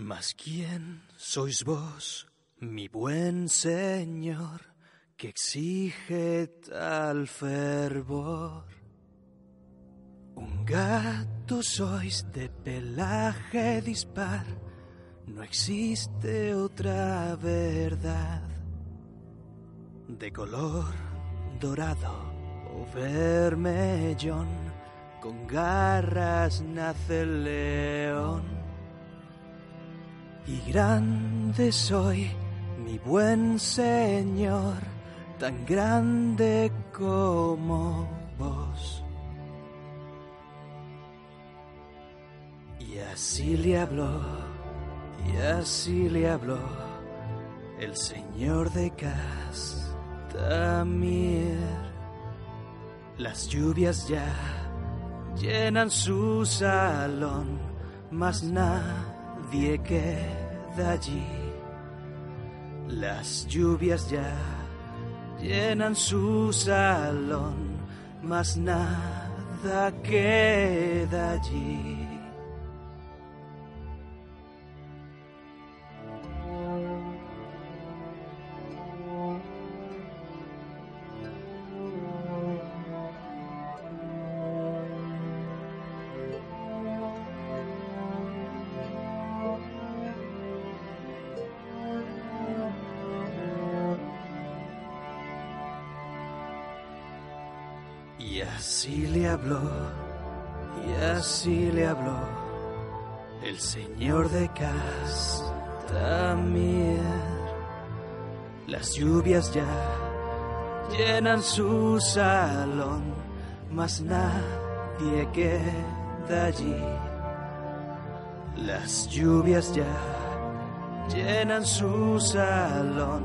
Mas quién sois vos, mi buen señor, que exige tal fervor. Un gato sois de pelaje dispar, no existe otra verdad. De color dorado o vermellón, con garras nace el león. Y grande soy, mi buen señor, tan grande como vos. Y así le habló, y así le habló el señor de Castamir. Las lluvias ya llenan su salón, mas nadie allí. Las lluvias ya llenan su salón, mas nada queda allí. Y así le habló, y así le habló el señor de Castamir. Las lluvias ya llenan su salón, mas nadie queda allí. Las lluvias ya llenan su salón,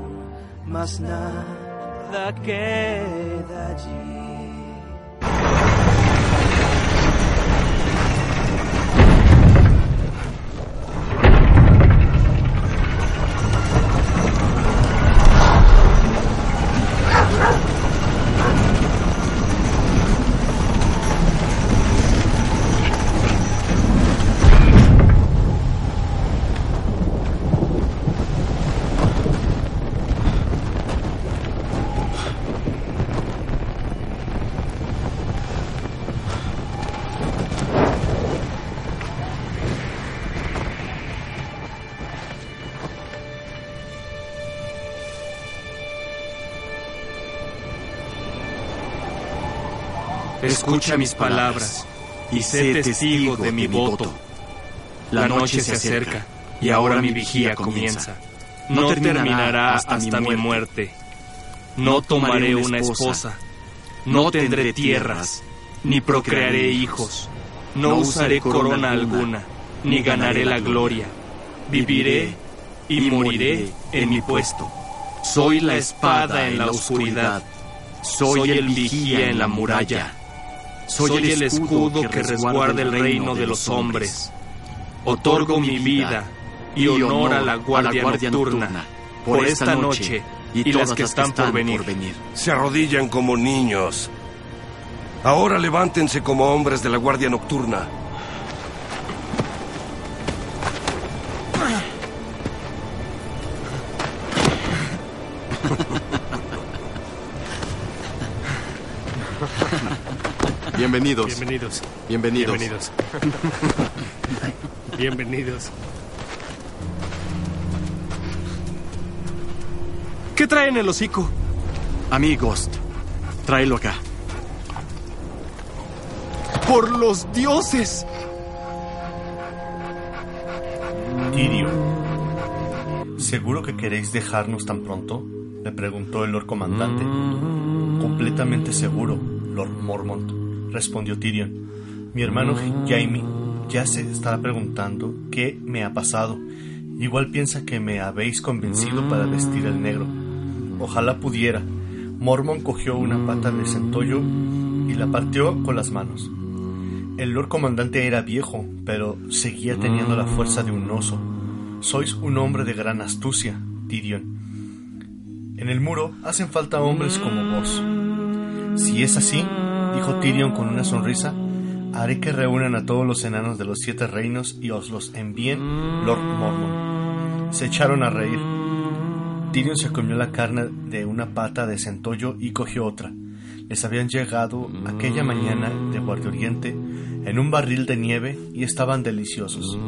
mas nada queda allí. Escucha mis palabras y sé testigo de mi voto. La noche se acerca y ahora mi vigía comienza. No terminará hasta mi muerte. No tomaré una esposa. No tendré tierras, ni procrearé hijos. No usaré corona alguna, ni ganaré la gloria. Viviré y moriré en mi puesto. Soy la espada en la oscuridad. Soy el vigía en la muralla. Soy el escudo que resguarda el reino de los hombres. Otorgo mi vida y honor a la guardia nocturna por esta noche y las que están por venir. Se arrodillan como niños. Ahora levántense como hombres de la guardia nocturna. Bienvenidos. Bienvenidos. Bienvenidos. Bienvenidos. Bienvenidos. ¿Qué traen el hocico? Amigos, tráelo acá. ¡Por los dioses! Tyrion, ¿seguro que queréis dejarnos tan pronto? Le preguntó el Lord Comandante. Completamente seguro, Lord Mormont, respondió Tyrion. Mi hermano Jaime ya se estará preguntando qué me ha pasado Igual piensa que me habéis convencido para vestir el negro. Ojalá pudiera. Mormon cogió una pata de centollo y la partió con las manos. El Lord Comandante era viejo, pero seguía teniendo la fuerza de un oso. Sois un hombre de gran astucia, Tyrion. En el muro hacen falta hombres como vos. Si es así, dijo Tyrion con una sonrisa, haré que reúnan a todos los enanos de los siete reinos y os los envíen Lord Mormon. Se echaron a reír. Tyrion se comió la carne de una pata de centollo y cogió otra. Les habían llegado aquella mañana de Guardia Oriente en un barril de nieve y estaban deliciosos.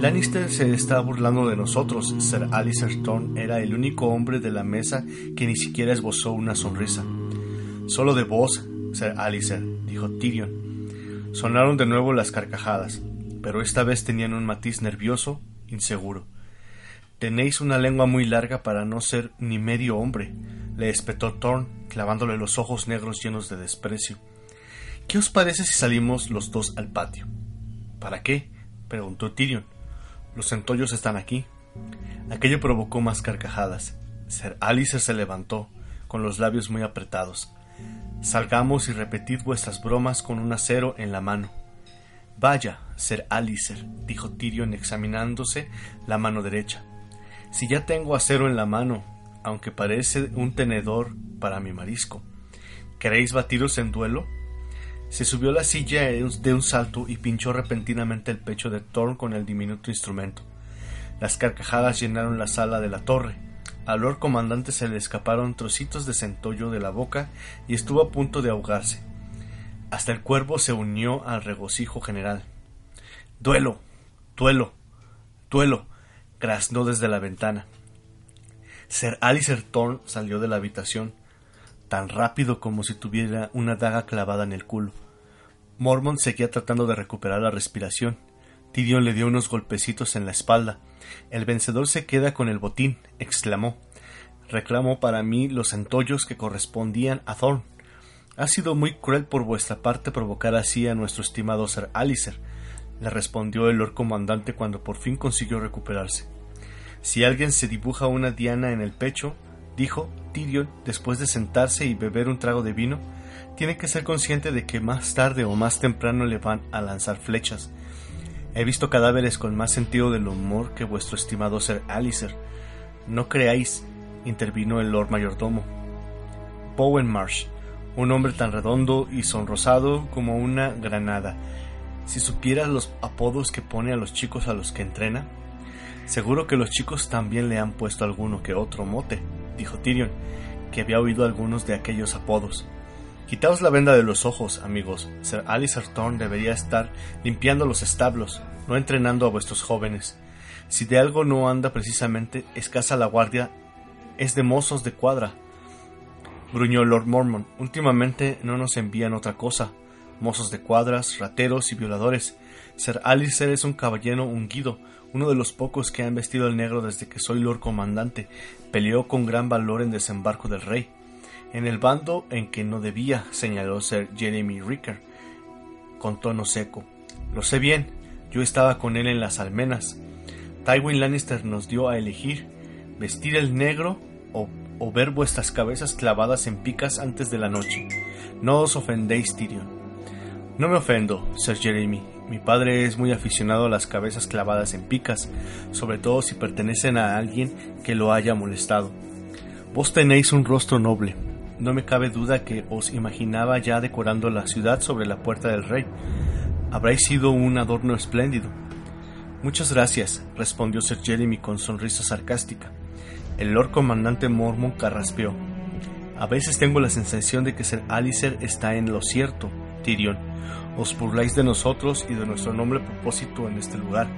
Lannister se está burlando de nosotros. Sir Alistair Thorne era el único hombre de la mesa que ni siquiera esbozó una sonrisa. Solo de vos, Sir Alistair, dijo Tyrion. Sonaron de nuevo las carcajadas, pero esta vez tenían un matiz nervioso, inseguro. Tenéis una lengua muy larga para no ser ni medio hombre, le espetó Thorne, clavándole los ojos negros llenos de desprecio. ¿Qué os parece si salimos los dos al patio? ¿Para qué? preguntó Tyrion. Los centollos están aquí. Aquello provocó más carcajadas. Sir Alicer se levantó, con los labios muy apretados. Salgamos y repetid vuestras bromas con un acero en la mano. Vaya, Sir Alicer, dijo Tyrion examinándose la mano derecha. Si ya tengo acero en la mano, aunque parece un tenedor para mi marisco. ¿Queréis batiros en duelo? Se subió a la silla de un salto y pinchó repentinamente el pecho de Thorn con el diminuto instrumento. Las carcajadas llenaron la sala de la torre. Al Lord Comandante se le escaparon trocitos de centollo de la boca y estuvo a punto de ahogarse. Hasta el cuervo se unió al regocijo general. Duelo. Duelo. Duelo. graznó desde la ventana. Sir Alistair Thorne salió de la habitación tan rápido como si tuviera una daga clavada en el culo. Mormon seguía tratando de recuperar la respiración. Tyrion le dio unos golpecitos en la espalda. El vencedor se queda con el botín, exclamó. Reclamó para mí los entollos que correspondían a Thorn. Ha sido muy cruel por vuestra parte provocar así a nuestro estimado Sir Alicer, le respondió el Lord Comandante cuando por fin consiguió recuperarse. Si alguien se dibuja una diana en el pecho, dijo Tyrion después de sentarse y beber un trago de vino, tiene que ser consciente de que más tarde o más temprano le van a lanzar flechas. He visto cadáveres con más sentido del humor que vuestro estimado Sir Alicer. No creáis, intervino el Lord Mayordomo. Bowen Marsh, un hombre tan redondo y sonrosado como una granada. Si supieras los apodos que pone a los chicos a los que entrena, seguro que los chicos también le han puesto alguno que otro mote dijo Tyrion, que había oído algunos de aquellos apodos. Quitaos la venda de los ojos, amigos. Sir Alistair Thorne debería estar limpiando los establos, no entrenando a vuestros jóvenes. Si de algo no anda precisamente escasa la guardia, es de mozos de cuadra. Gruñó Lord Mormon. Últimamente no nos envían otra cosa. Mozos de cuadras, rateros y violadores. Sir Alistair es un caballero ungido, uno de los pocos que han vestido el negro desde que soy Lord Comandante, peleó con gran valor en desembarco del rey. En el bando en que no debía, señaló Sir Jeremy Ricker, con tono seco. Lo sé bien, yo estaba con él en las almenas. Tywin Lannister nos dio a elegir vestir el negro o, o ver vuestras cabezas clavadas en picas antes de la noche. No os ofendéis, Tyrion. No me ofendo, Sir Jeremy, mi padre es muy aficionado a las cabezas clavadas en picas, sobre todo si pertenecen a alguien que lo haya molestado. Vos tenéis un rostro noble. No me cabe duda que os imaginaba ya decorando la ciudad sobre la puerta del rey. Habréis sido un adorno espléndido. Muchas gracias, respondió Sir Jeremy con sonrisa sarcástica. El Lord Comandante Mormon carraspeó. A veces tengo la sensación de que Sir Alicer está en lo cierto, Tyrion os burláis de nosotros y de nuestro noble propósito en este lugar.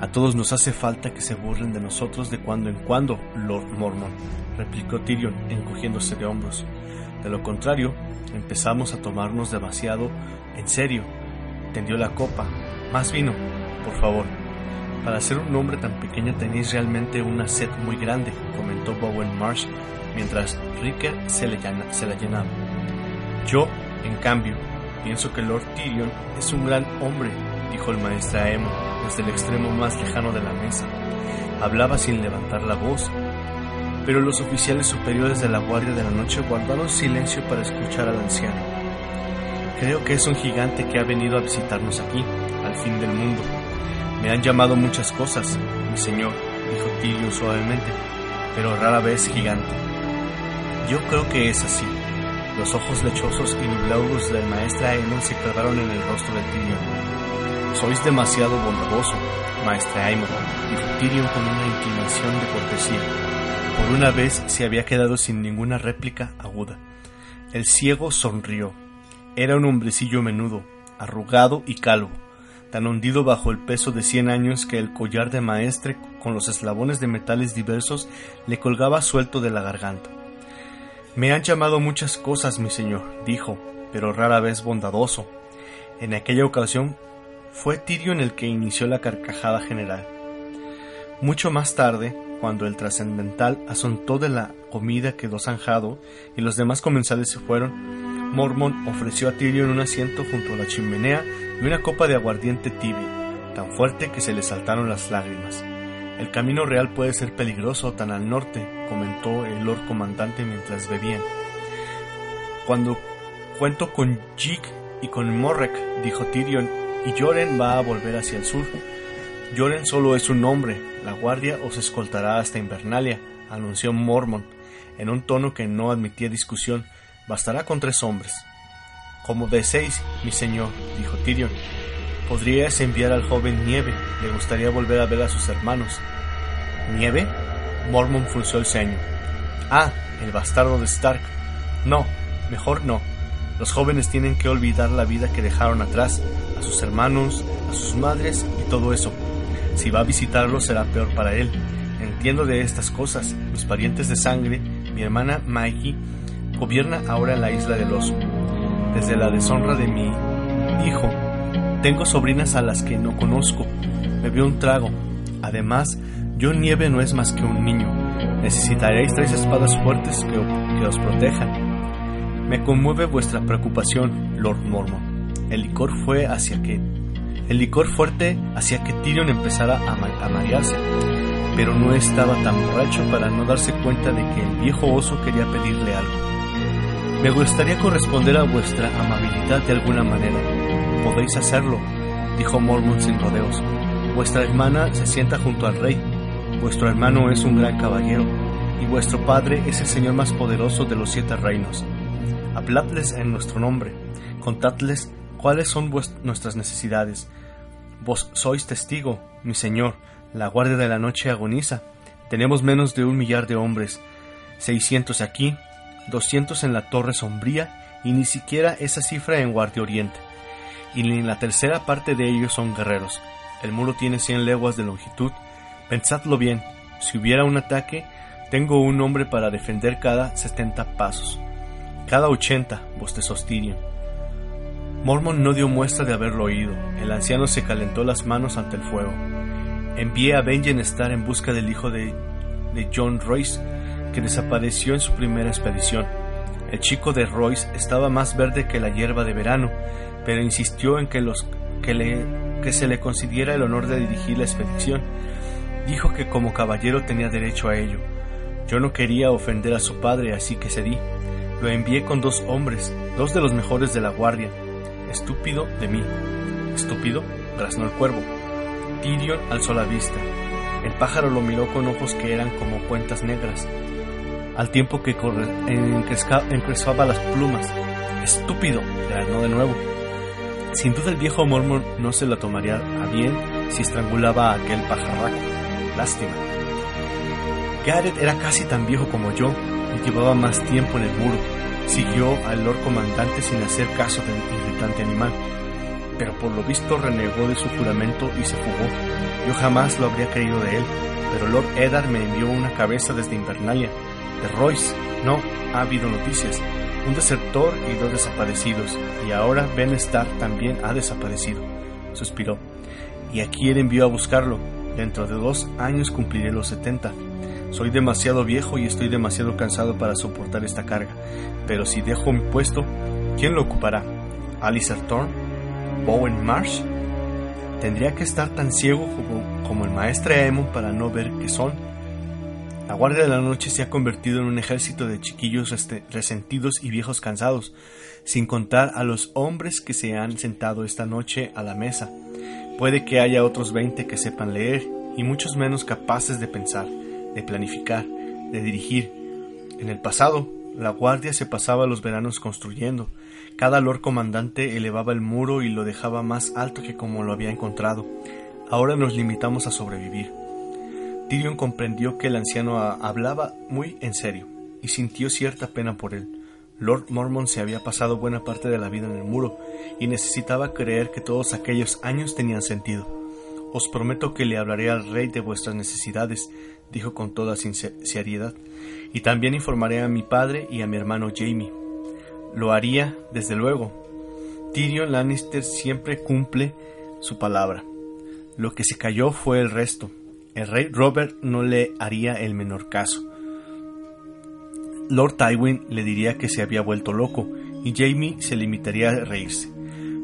A todos nos hace falta que se burlen de nosotros de cuando en cuando, Lord Mormon, replicó Tyrion, encogiéndose de hombros. De lo contrario, empezamos a tomarnos demasiado en serio. Tendió la copa. Más vino, por favor. Para ser un hombre tan pequeño tenéis realmente una sed muy grande, comentó Bowen Marsh, mientras Ricker se, le la llenaba. Yo, en cambio, Pienso que Lord Tyrion es un gran hombre, dijo el maestro Aemon desde el extremo más lejano de la mesa. Hablaba sin levantar la voz, pero los oficiales superiores de la Guardia de la Noche guardaron silencio para escuchar al anciano. Creo que es un gigante que ha venido a visitarnos aquí, al fin del mundo. Me han llamado muchas cosas, mi señor, dijo Tyrion suavemente, pero rara vez gigante. Yo creo que es así. Los ojos lechosos y nublados del maestro Aemon se clavaron en el rostro de Tyrion. Sois demasiado bondadoso, maestro Aemon, dijo Tyrion con una inclinación de cortesía. Por una vez se había quedado sin ninguna réplica aguda. El ciego sonrió. Era un hombrecillo menudo, arrugado y calvo, tan hundido bajo el peso de cien años que el collar de maestre con los eslabones de metales diversos le colgaba suelto de la garganta. Me han llamado muchas cosas, mi señor, dijo, pero rara vez bondadoso. En aquella ocasión fue Tyrion el que inició la carcajada general. Mucho más tarde, cuando el trascendental asontó de la comida quedó zanjado y los demás comensales se fueron, Mormon ofreció a Tyrion un asiento junto a la chimenea y una copa de aguardiente tibio, tan fuerte que se le saltaron las lágrimas. El camino real puede ser peligroso tan al norte, comentó el Lord Comandante mientras bebían. Cuando cuento con Jig y con Morrek, dijo Tyrion, y Joren va a volver hacia el sur. Joren solo es un hombre, la guardia os escoltará hasta Invernalia, anunció Mormon, en un tono que no admitía discusión, bastará con tres hombres. Como deseéis, mi señor, dijo Tyrion. Podrías enviar al joven Nieve, le gustaría volver a ver a sus hermanos. ¿Nieve? Mormon frunció el ceño. Ah, el bastardo de Stark. No, mejor no. Los jóvenes tienen que olvidar la vida que dejaron atrás, a sus hermanos, a sus madres y todo eso. Si va a visitarlos será peor para él. Entiendo de estas cosas. Mis parientes de sangre, mi hermana Mikey, gobierna ahora la isla del oso. Desde la deshonra de mi hijo, tengo sobrinas a las que no conozco. Me un trago. Además, John Nieve no es más que un niño. Necesitaréis tres espadas fuertes que, que os protejan. Me conmueve vuestra preocupación, Lord Mormon. El licor fue hacia que el licor fuerte hacía que Tyrion empezara a, ma a, marearse, pero no estaba tan borracho para no darse cuenta de que el viejo oso quería pedirle algo. Me gustaría corresponder a vuestra amabilidad de alguna manera. Podéis hacerlo, dijo Mormon sin rodeos. Vuestra hermana se sienta junto al rey. Vuestro hermano es un gran caballero, y vuestro padre es el señor más poderoso de los siete reinos. Habladles en nuestro nombre, contadles cuáles son nuestras necesidades. Vos sois testigo, mi señor, la guardia de la noche agoniza. Tenemos menos de un millar de hombres, seiscientos aquí, doscientos en la torre sombría, y ni siquiera esa cifra en Guardia Oriente. Y ni la tercera parte de ellos son guerreros. El muro tiene cien leguas de longitud. Pensadlo bien, si hubiera un ataque, tengo un hombre para defender cada setenta pasos. Cada ochenta, bostezó Tyrion. Mormon no dio muestra de haberlo oído. El anciano se calentó las manos ante el fuego. Envié a Benjen Star en busca del hijo de, de John Royce, que desapareció en su primera expedición. El chico de Royce estaba más verde que la hierba de verano, pero insistió en que, los, que, le, que se le concediera el honor de dirigir la expedición. Dijo que como caballero tenía derecho a ello. Yo no quería ofender a su padre, así que cedí. Lo envié con dos hombres, dos de los mejores de la guardia, Estúpido de mí. Estúpido, graznó el cuervo. Tyrion alzó la vista. El pájaro lo miró con ojos que eran como cuentas negras, al tiempo que encrespaba las plumas. Estúpido, graznó de nuevo. Sin duda el viejo Mormon no se lo tomaría a bien si estrangulaba a aquel pajarraco. Lástima. Gareth era casi tan viejo como yo y llevaba más tiempo en el muro. Siguió al Lord Comandante sin hacer caso del irritante animal, pero por lo visto renegó de su juramento y se fugó. Yo jamás lo habría creído de él, pero Lord Eddard me envió una cabeza desde Invernalia. De Royce, no, ha habido noticias. Un desertor y dos desaparecidos, y ahora Ben también ha desaparecido. Suspiró. Y aquí él envió a buscarlo. Dentro de dos años cumpliré los setenta. Soy demasiado viejo y estoy demasiado cansado para soportar esta carga. Pero si dejo mi puesto, ¿quién lo ocupará? ¿Alistair Thorne? ¿Bowen Marsh? Tendría que estar tan ciego como, como el maestro Aemon para no ver qué son. La Guardia de la Noche se ha convertido en un ejército de chiquillos resentidos y viejos cansados, sin contar a los hombres que se han sentado esta noche a la mesa. Puede que haya otros veinte que sepan leer y muchos menos capaces de pensar, de planificar, de dirigir. En el pasado, la guardia se pasaba los veranos construyendo. Cada lord comandante elevaba el muro y lo dejaba más alto que como lo había encontrado. Ahora nos limitamos a sobrevivir. Tyrion comprendió que el anciano hablaba muy en serio y sintió cierta pena por él. Lord Mormon se había pasado buena parte de la vida en el muro y necesitaba creer que todos aquellos años tenían sentido. Os prometo que le hablaré al rey de vuestras necesidades, dijo con toda sinceridad, y también informaré a mi padre y a mi hermano Jamie. Lo haría, desde luego. Tyrion Lannister siempre cumple su palabra. Lo que se cayó fue el resto. El rey Robert no le haría el menor caso. Lord Tywin le diría que se había vuelto loco y Jamie se limitaría a reírse.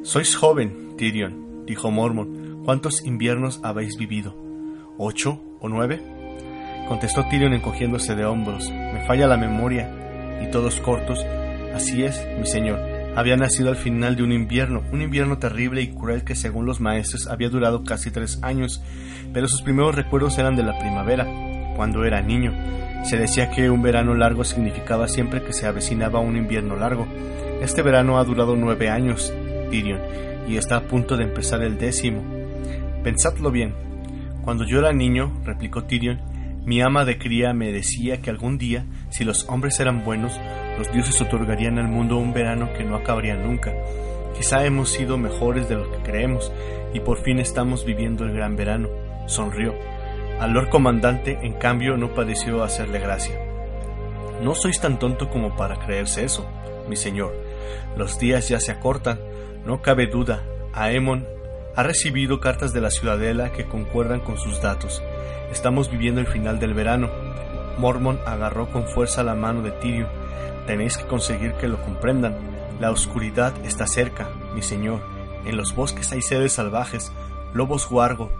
Sois joven, Tyrion, dijo Mormon. ¿Cuántos inviernos habéis vivido? ¿Ocho o nueve? Contestó Tyrion encogiéndose de hombros. Me falla la memoria. Y todos cortos. Así es, mi señor. Había nacido al final de un invierno, un invierno terrible y cruel que según los maestros había durado casi tres años, pero sus primeros recuerdos eran de la primavera, cuando era niño. Se decía que un verano largo significaba siempre que se avecinaba un invierno largo. Este verano ha durado nueve años, Tyrion, y está a punto de empezar el décimo. Pensadlo bien. Cuando yo era niño, replicó Tyrion, mi ama de cría me decía que algún día, si los hombres eran buenos, los dioses otorgarían al mundo un verano que no acabaría nunca. Quizá hemos sido mejores de lo que creemos, y por fin estamos viviendo el gran verano. Sonrió. Al Lord Comandante, en cambio, no pareció hacerle gracia. No sois tan tonto como para creerse eso, mi señor. Los días ya se acortan, no cabe duda. Aemon ha recibido cartas de la ciudadela que concuerdan con sus datos. Estamos viviendo el final del verano. Mormon agarró con fuerza la mano de Tyrion. Tenéis que conseguir que lo comprendan. La oscuridad está cerca, mi señor. En los bosques hay seres salvajes, lobos guargo,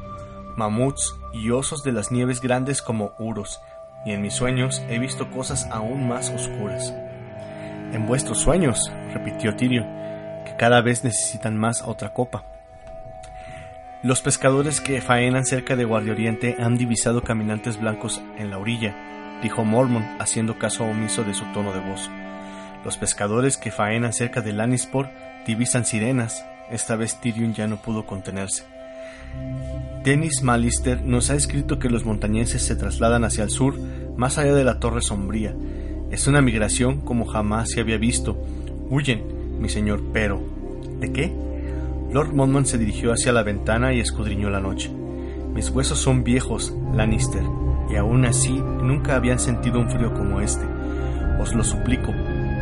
mamuts y osos de las nieves grandes como uros, y en mis sueños he visto cosas aún más oscuras. En vuestros sueños, repitió Tyrion, que cada vez necesitan más otra copa. Los pescadores que faenan cerca de Guardia Oriente han divisado caminantes blancos en la orilla, dijo Mormon, haciendo caso omiso de su tono de voz. Los pescadores que faenan cerca de Lannisport divisan sirenas. Esta vez Tyrion ya no pudo contenerse. Dennis Malister nos ha escrito que los montañeses se trasladan hacia el sur, más allá de la Torre Sombría. Es una migración como jamás se había visto. Huyen, mi señor, pero... ¿De qué? Lord Monmouth se dirigió hacia la ventana y escudriñó la noche. Mis huesos son viejos, Lannister, y aún así nunca habían sentido un frío como este. Os lo suplico,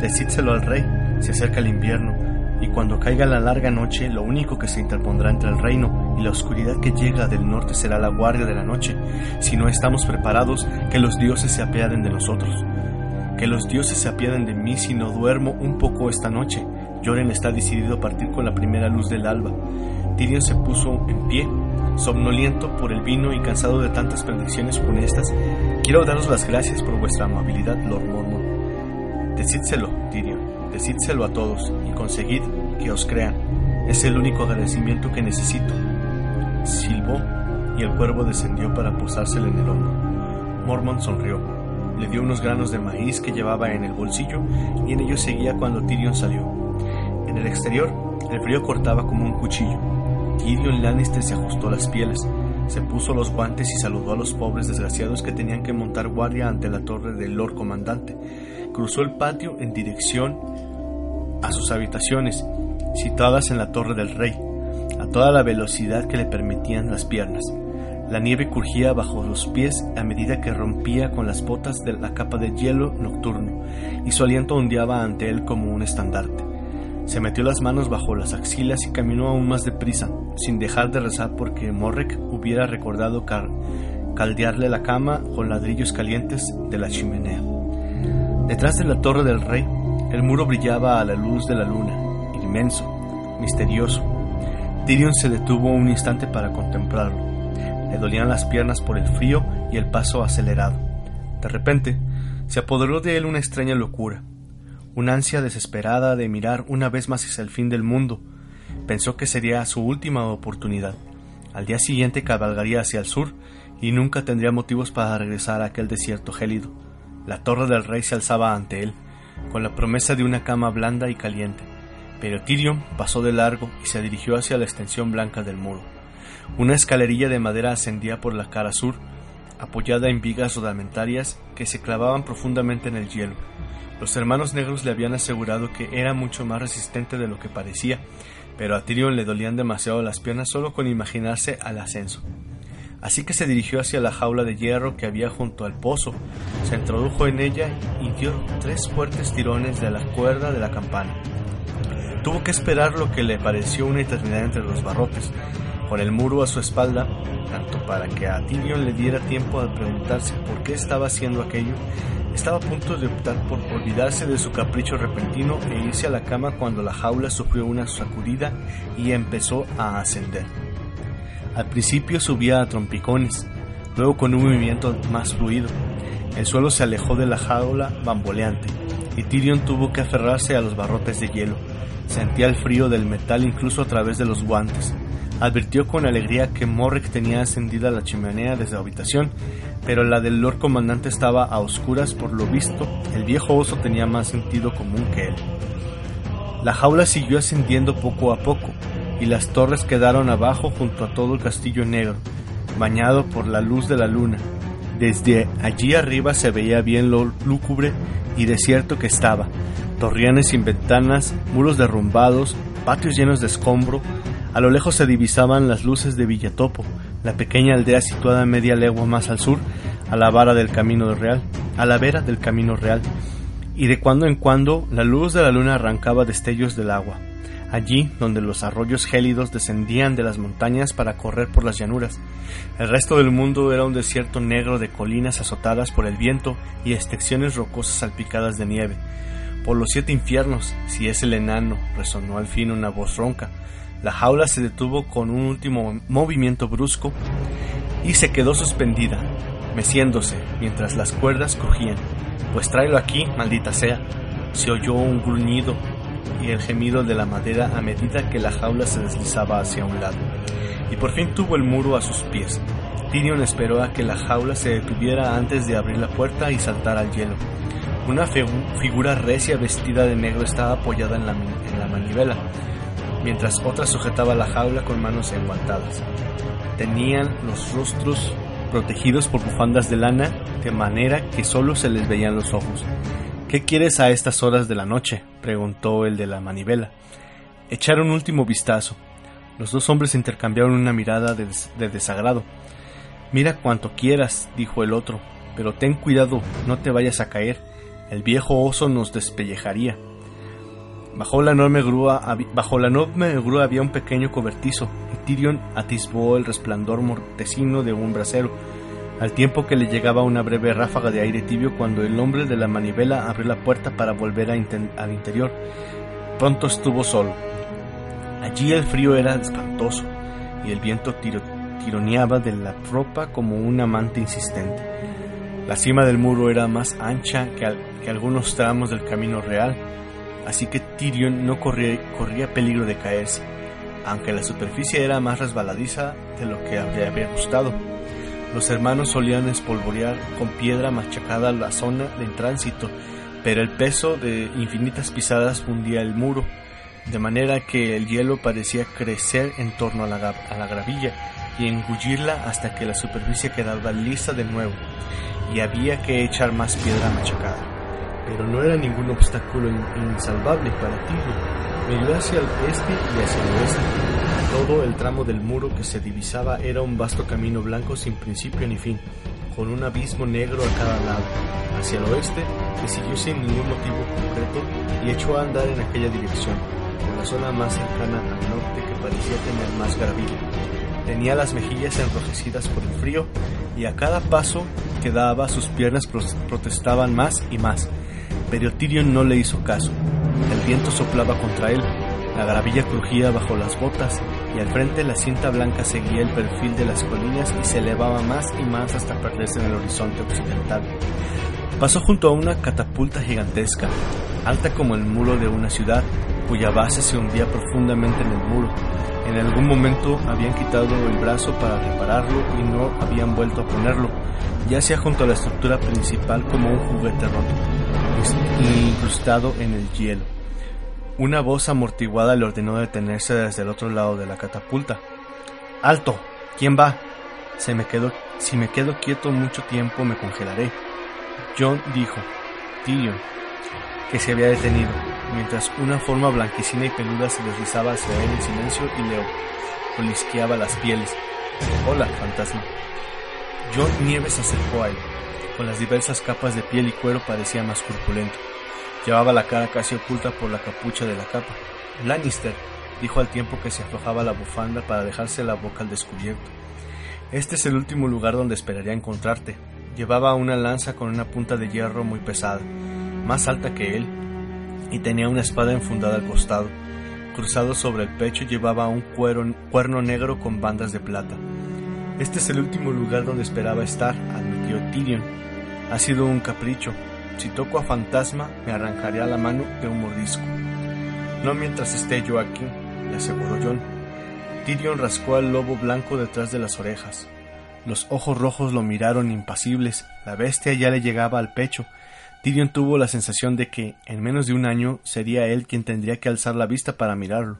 decídselo al rey, se acerca el invierno, y cuando caiga la larga noche, lo único que se interpondrá entre el reino y la oscuridad que llega del norte será la guardia de la noche. Si no estamos preparados, que los dioses se apiaden de nosotros. Que los dioses se apiaden de mí si no duermo un poco esta noche. Joren está decidido a partir con la primera luz del alba. Tyrion se puso en pie, somnoliento por el vino y cansado de tantas predicciones funestas. Quiero daros las gracias por vuestra amabilidad, Lord Mormon. Decídselo, Tyrion decídselo a todos y conseguid que os crean. Es el único agradecimiento que necesito. Silbó y el cuervo descendió para posársele en el hombro. Mormon sonrió. Le dio unos granos de maíz que llevaba en el bolsillo y en ellos seguía cuando Tyrion salió. En el exterior, el frío cortaba como un cuchillo. Tyrion Lannister se ajustó las pieles, se puso los guantes y saludó a los pobres desgraciados que tenían que montar guardia ante la torre del Lord Comandante. Cruzó el patio en dirección a sus habitaciones, situadas en la Torre del Rey, a toda la velocidad que le permitían las piernas. La nieve curgía bajo los pies a medida que rompía con las botas de la capa de hielo nocturno, y su aliento ondeaba ante él como un estandarte. Se metió las manos bajo las axilas y caminó aún más deprisa, sin dejar de rezar porque Morrek hubiera recordado caldearle la cama con ladrillos calientes de la chimenea. Detrás de la torre del rey el muro brillaba a la luz de la luna, inmenso, misterioso. Tyrion se detuvo un instante para contemplarlo. Le dolían las piernas por el frío y el paso acelerado. De repente, se apoderó de él una extraña locura, una ansia desesperada de mirar una vez más hacia el fin del mundo. Pensó que sería su última oportunidad. Al día siguiente cabalgaría hacia el sur y nunca tendría motivos para regresar a aquel desierto gélido. La torre del rey se alzaba ante él, con la promesa de una cama blanda y caliente. Pero Tyrion pasó de largo y se dirigió hacia la extensión blanca del muro. Una escalerilla de madera ascendía por la cara sur, apoyada en vigas rodamentarias que se clavaban profundamente en el hielo. Los hermanos negros le habían asegurado que era mucho más resistente de lo que parecía, pero a Tyrion le dolían demasiado las piernas solo con imaginarse al ascenso. Así que se dirigió hacia la jaula de hierro que había junto al pozo, se introdujo en ella y dio tres fuertes tirones de la cuerda de la campana. Tuvo que esperar lo que le pareció una eternidad entre los barrotes, con el muro a su espalda, tanto para que a Tyrion le diera tiempo de preguntarse por qué estaba haciendo aquello, estaba a punto de optar por olvidarse de su capricho repentino e irse a la cama cuando la jaula sufrió una sacudida y empezó a ascender. Al principio subía a trompicones, luego con un movimiento más fluido. El suelo se alejó de la jaula bamboleante y Tyrion tuvo que aferrarse a los barrotes de hielo. Sentía el frío del metal incluso a través de los guantes. Advirtió con alegría que Morrick tenía encendida la chimenea desde la habitación, pero la del Lord Comandante estaba a oscuras por lo visto, el viejo oso tenía más sentido común que él. La jaula siguió ascendiendo poco a poco, y las torres quedaron abajo junto a todo el castillo negro, bañado por la luz de la luna. Desde allí arriba se veía bien lo lúgubre y desierto que estaba, torreones sin ventanas, muros derrumbados, patios llenos de escombro. A lo lejos se divisaban las luces de Villatopo, la pequeña aldea situada media legua más al sur, a la vara del camino real, a la vera del camino real, y de cuando en cuando la luz de la luna arrancaba destellos del agua allí donde los arroyos gélidos descendían de las montañas para correr por las llanuras. El resto del mundo era un desierto negro de colinas azotadas por el viento y extensiones rocosas salpicadas de nieve. Por los siete infiernos, si es el enano, resonó al fin una voz ronca. La jaula se detuvo con un último movimiento brusco y se quedó suspendida, meciéndose mientras las cuerdas crujían. Pues tráelo aquí, maldita sea. Se oyó un gruñido y el gemido de la madera a medida que la jaula se deslizaba hacia un lado. Y por fin tuvo el muro a sus pies. Tyrion esperó a que la jaula se detuviera antes de abrir la puerta y saltar al hielo. Una figura recia vestida de negro estaba apoyada en la, en la manivela, mientras otra sujetaba la jaula con manos enguantadas. Tenían los rostros protegidos por bufandas de lana, de manera que solo se les veían los ojos. ¿Qué quieres a estas horas de la noche? preguntó el de la manivela. Echaron un último vistazo. Los dos hombres intercambiaron una mirada de, de, desagrado. Mira cuanto quieras, dijo el otro, pero ten cuidado, no te vayas a caer. El viejo oso nos despellejaría. Bajo la enorme grúa, bajo la enorme grúa había un pequeño cobertizo, y Tyrion atisbó el resplandor mortecino de un brasero al tiempo que le llegaba una breve ráfaga de aire tibio cuando el hombre de la manivela abrió la puerta para volver al interior. Pronto estuvo solo. Allí el frío era espantoso y el viento tironeaba de la ropa como un amante insistente. La cima del muro era más ancha que, que algunos tramos del camino real, así que Tyrion no corría, peligro de caerse, aunque la superficie era más resbaladiza de lo que habría gustado. Los hermanos solían espolvorear con piedra machacada la zona de tránsito, pero el peso de infinitas pisadas fundía el muro, de manera que el hielo parecía crecer en torno a la, a la gravilla y engullirla hasta que la superficie quedaba lisa de nuevo, y había que echar más piedra machacada. Pero no era ningún obstáculo insalvable para ti. Miró hacia el este y hacia el oeste, todo el tramo del muro que se divisaba era un vasto camino blanco sin principio ni fin, con un abismo negro a cada lado. Hacia el oeste, que siguió sin ningún motivo concreto y echó a andar en aquella dirección, por la zona más cercana al norte que parecía tener más gravilla. Tenía las mejillas enrojecidas por el frío y a cada paso que daba sus piernas protestaban más y más, pero Tyrion no le hizo caso. El viento soplaba contra él, la gravilla crujía bajo las botas y al frente la cinta blanca seguía el perfil de las colinas y se elevaba más y más hasta perderse en el horizonte occidental. Pasó junto a una catapulta gigantesca, alta como el muro de una ciudad, cuya base se hundía profundamente en el muro. En algún momento habían quitado el brazo para repararlo y no habían vuelto a ponerlo, ya sea junto a la estructura principal como un juguete roto, incrustado en el hielo. Una voz amortiguada le ordenó detenerse desde el otro lado de la catapulta. ¡Alto! ¿Quién va? Se me quedó, si me quedo quieto mucho tiempo me congelaré. John dijo, Tyrion, que se había detenido, mientras una forma blanquecina y peluda se deslizaba hacia él en silencio y le polisqueaba las pieles. Hola, fantasma. John Nieves se acercó a él. Con las diversas capas de piel y cuero parecía más corpulento. Llevaba la cara casi oculta por la capucha de la capa. Lannister, dijo al tiempo que se aflojaba la bufanda para dejarse la boca al descubierto. Este es el último lugar donde esperaría encontrarte. Llevaba una lanza con una punta de hierro muy pesada, más alta que él, y tenía una espada enfundada al costado. Cruzado sobre el pecho llevaba un cuerno negro con bandas de plata. Este es el último lugar donde esperaba estar, admitió Tyrion. Ha sido un capricho. Si toco a fantasma, me arrancaría la mano de un mordisco. No mientras esté yo aquí, le aseguró John. Tyrion rascó al lobo blanco detrás de las orejas. Los ojos rojos lo miraron impasibles. La bestia ya le llegaba al pecho. Tyrion tuvo la sensación de que, en menos de un año, sería él quien tendría que alzar la vista para mirarlo.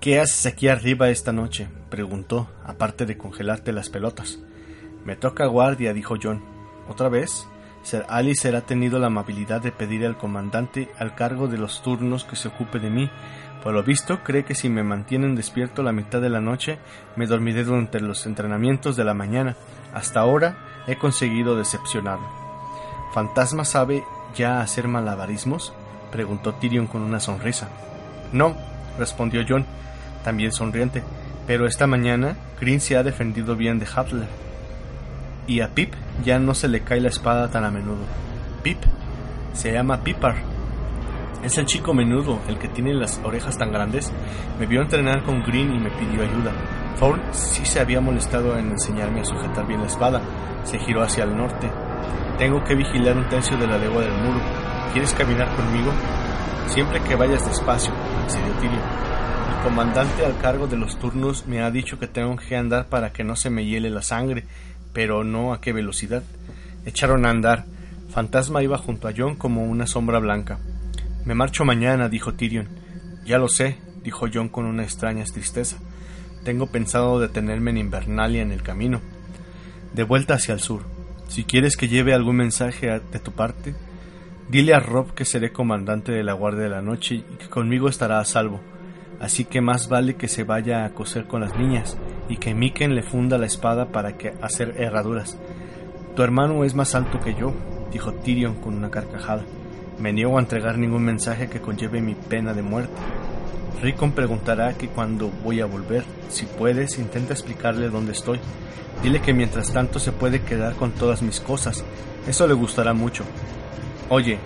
¿Qué haces aquí arriba esta noche? preguntó, aparte de congelarte las pelotas. Me toca guardia, dijo John. ¿Otra vez? Sir Alice ha tenido la amabilidad de pedir al comandante al cargo de los turnos que se ocupe de mí. Por lo visto, cree que si me mantienen despierto la mitad de la noche, me dormiré durante los entrenamientos de la mañana. Hasta ahora he conseguido decepcionarlo. ¿Fantasma sabe ya hacer malabarismos? preguntó Tyrion con una sonrisa. No, respondió John también sonriente, pero esta mañana Green se ha defendido bien de Hutler. Y a Pip ya no se le cae la espada tan a menudo. Pip se llama Pipar. Es el chico menudo, el que tiene las orejas tan grandes. Me vio entrenar con Green y me pidió ayuda. Thorn sí se había molestado en enseñarme a sujetar bien la espada. Se giró hacia el norte. Tengo que vigilar un tercio de la legua del muro. ¿Quieres caminar conmigo? Siempre que vayas despacio, accedió Tyrion comandante al cargo de los turnos me ha dicho que tengo que andar para que no se me hiele la sangre, pero no a qué velocidad. Echaron a andar. Fantasma iba junto a John como una sombra blanca. Me marcho mañana, dijo Tyrion. Ya lo sé, dijo John con una extraña tristeza. Tengo pensado detenerme en Invernalia en el camino. De vuelta hacia el sur. Si quieres que lleve algún mensaje de tu parte, dile a Rob que seré comandante de la Guardia de la Noche y que conmigo estará a salvo así que más vale que se vaya a coser con las niñas y que Miken le funda la espada para que hacer herraduras. Tu hermano es más alto que yo, dijo Tyrion con una carcajada. Me niego a entregar ningún mensaje que conlleve mi pena de muerte. Rickon preguntará que cuando voy a volver. Si puedes, intenta explicarle dónde estoy. Dile que mientras tanto se puede quedar con todas mis cosas. Eso le gustará mucho. Oye,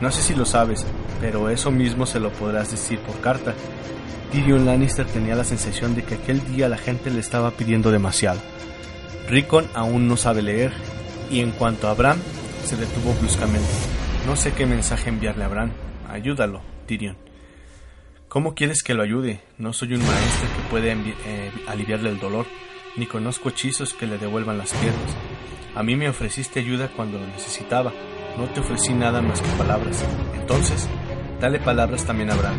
no sé si lo sabes, pero eso mismo se lo podrás decir por carta. Tyrion Lannister tenía la sensación de que aquel día la gente le estaba pidiendo demasiado. Rickon aún no sabe leer, y en cuanto a Bran, se detuvo bruscamente. No sé qué mensaje enviarle a Bran. Ayúdalo, Tyrion. ¿Cómo quieres que lo ayude? No soy un maestro que puede eh, aliviarle el dolor, ni conozco hechizos que le devuelvan las piernas. A mí me ofreciste ayuda cuando lo necesitaba, no te ofrecí nada más que palabras. Entonces, dale palabras también a Bran.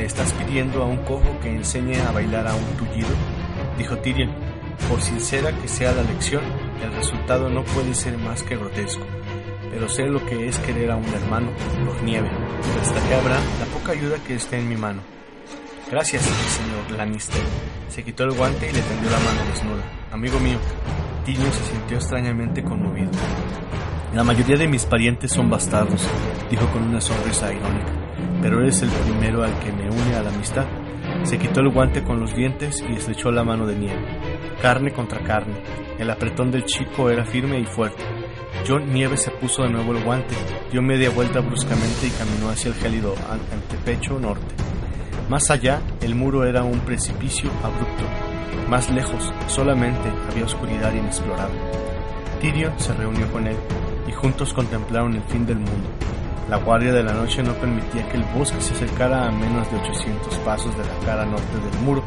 ¿Le estás pidiendo a un cojo que enseñe a bailar a un tullido? Dijo Tyrion. Por sincera que sea la lección, el resultado no puede ser más que grotesco. Pero sé lo que es querer a un hermano por nieve. Destaqué a Bran la poca ayuda que esté en mi mano. Gracias, señor Lannister. Se quitó el guante y le tendió la mano desnuda. Amigo mío, Tyrion se sintió extrañamente conmovido. La mayoría de mis parientes son bastardos, dijo con una sonrisa irónica pero eres el primero al que me une a la amistad. Se quitó el guante con los dientes y estrechó la mano de Nieve. Carne contra carne. El apretón del chico era firme y fuerte. John Nieve se puso de nuevo el guante, dio media vuelta bruscamente y caminó hacia el gélido antepecho norte. Más allá, el muro era un precipicio abrupto. Más lejos, solamente había oscuridad inexplorable. Tyrion se reunió con él y juntos contemplaron el fin del mundo. La guardia de la noche no permitía que el bosque se acercara a menos de 800 pasos de la cara norte del muro.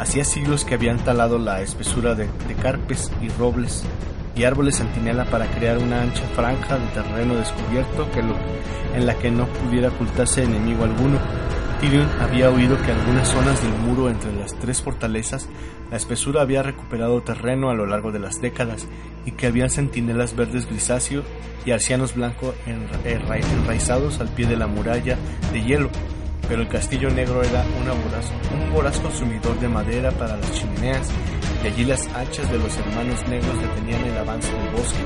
Hacía siglos que habían talado la espesura de, carpes y robles y árboles centinela para crear una ancha franja de terreno descubierto que en la que no pudiera ocultarse enemigo alguno. Tyrion había oído que algunas zonas del muro entre las tres fortalezas la espesura había recuperado terreno a lo largo de las décadas y que habían centinelas verdes grisáceo y arcianos blancos enraizados al pie de la muralla de hielo, pero el castillo negro era un voraz consumidor de madera para las chimeneas y allí las hachas de los hermanos negros detenían el avance del bosque.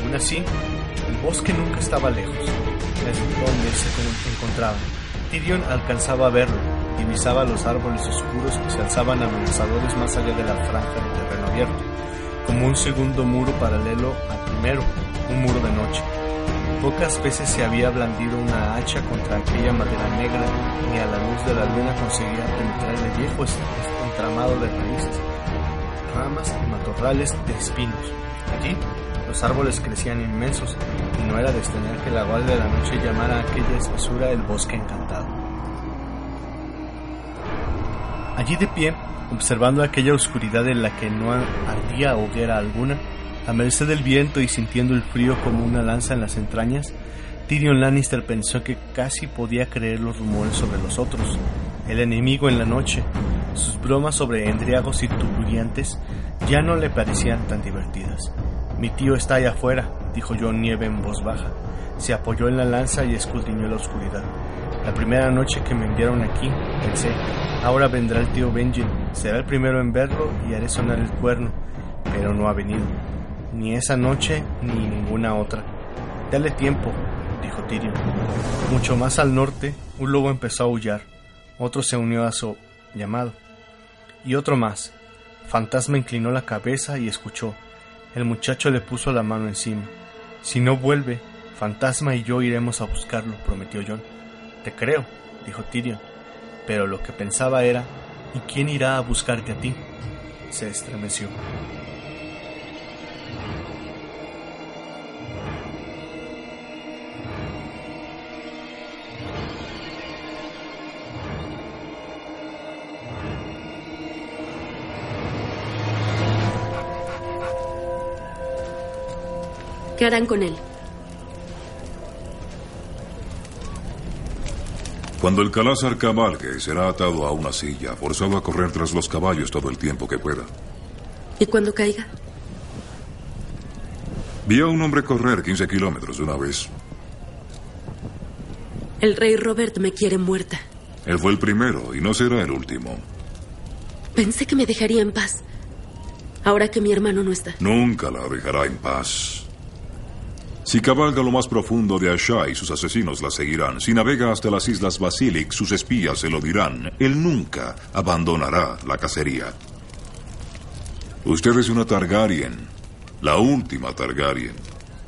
Aún así, el bosque nunca estaba lejos, desde donde se encontraba. Tyrion alcanzaba a verlo, divisaba los árboles oscuros que se alzaban amenazadores más allá de la franja de terreno abierto, como un segundo muro paralelo al primero, un muro de noche. Pocas veces se había blandido una hacha contra aquella madera negra, ni a la luz de la luna conseguía penetrar el viejo entramado de raíces, ramas y matorrales de espinos. Allí, los árboles crecían inmensos, y no era de extrañar que la guardia de la noche llamara a aquella espesura el bosque encantado. Allí de pie, observando aquella oscuridad en la que no ardía hoguera alguna, a merced del viento y sintiendo el frío como una lanza en las entrañas, Tyrion Lannister pensó que casi podía creer los rumores sobre los otros, el enemigo en la noche. Sus bromas sobre endriagos y tuburiantes ya no le parecían tan divertidas. Mi tío está allá afuera, dijo John Nieve en voz baja. Se apoyó en la lanza y escudriñó la oscuridad. La primera noche que me enviaron aquí, pensé, ahora vendrá el tío Benjen, será el primero en verlo y haré sonar el cuerno, pero no ha venido. Ni esa noche ni ninguna otra. Dale tiempo, dijo Tyrion. Mucho más al norte, un lobo empezó a aullar. Otro se unió a su llamado. Y otro más. Fantasma inclinó la cabeza y escuchó. El muchacho le puso la mano encima. Si no vuelve, Fantasma y yo iremos a buscarlo, prometió John. Te creo, dijo Tyrion. Pero lo que pensaba era, ¿y quién irá a buscarte a ti? Se estremeció. ¿Qué harán con él? Cuando el calázar cabalgue, será atado a una silla, forzado a correr tras los caballos todo el tiempo que pueda. ¿Y cuando caiga? Vi a un hombre correr 15 kilómetros de una vez. El rey Robert me quiere muerta. Él fue el primero y no será el último. Pensé que me dejaría en paz. Ahora que mi hermano no está. Nunca la dejará en paz. Si cabalga lo más profundo de y sus asesinos la seguirán. Si navega hasta las Islas Basilic, sus espías se lo dirán. Él nunca abandonará la cacería. Usted es una Targaryen, la última Targaryen.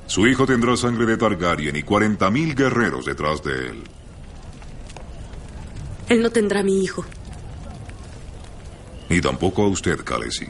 Su hijo tendrá sangre de Targaryen y 40.000 guerreros detrás de él. Él no tendrá mi hijo. Ni tampoco a usted, Khaleesi.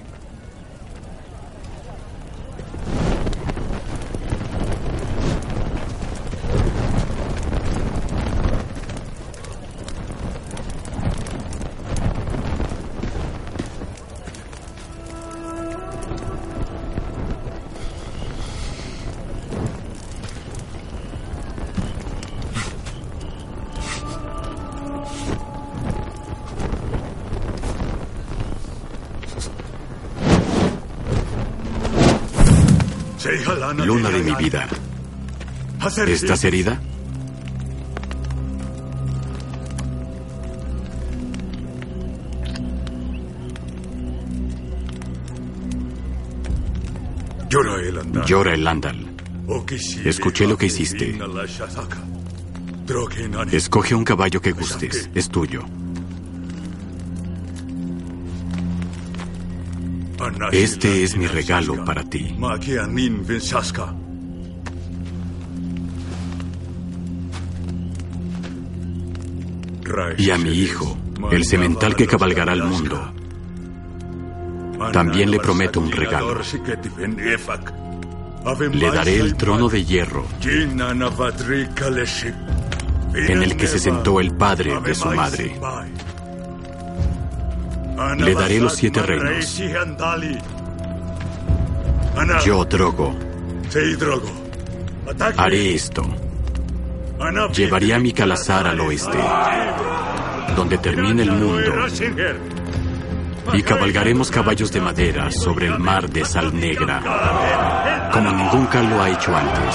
Mi vida. ¿Estás herida? Llora el Andal. Escuché lo que hiciste. Escoge un caballo que gustes. Es tuyo. Este es mi regalo para ti. Y a mi hijo, el semental que cabalgará al mundo, también le prometo un regalo. Le daré el trono de hierro en el que se sentó el padre de su madre. Le daré los siete reinos. Yo, Drogo, haré esto. Llevaré a mi calazar al oeste, donde termine el mundo, y cabalgaremos caballos de madera sobre el mar de sal negra, como nunca lo ha hecho antes.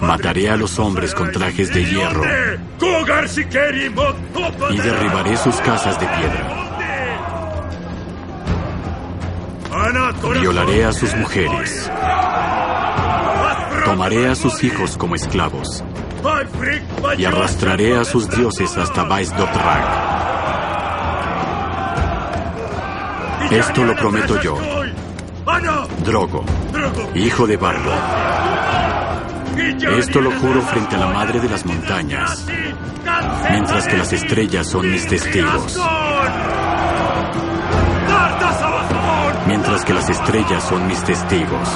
Mataré a los hombres con trajes de hierro y derribaré sus casas de piedra. Violaré a sus mujeres. Tomaré a sus hijos como esclavos. Y arrastraré a sus dioses hasta Vais Esto lo prometo yo. Drogo, hijo de Bardo. Esto lo juro frente a la madre de las montañas, mientras que las estrellas son mis testigos. Mientras que las estrellas son mis testigos.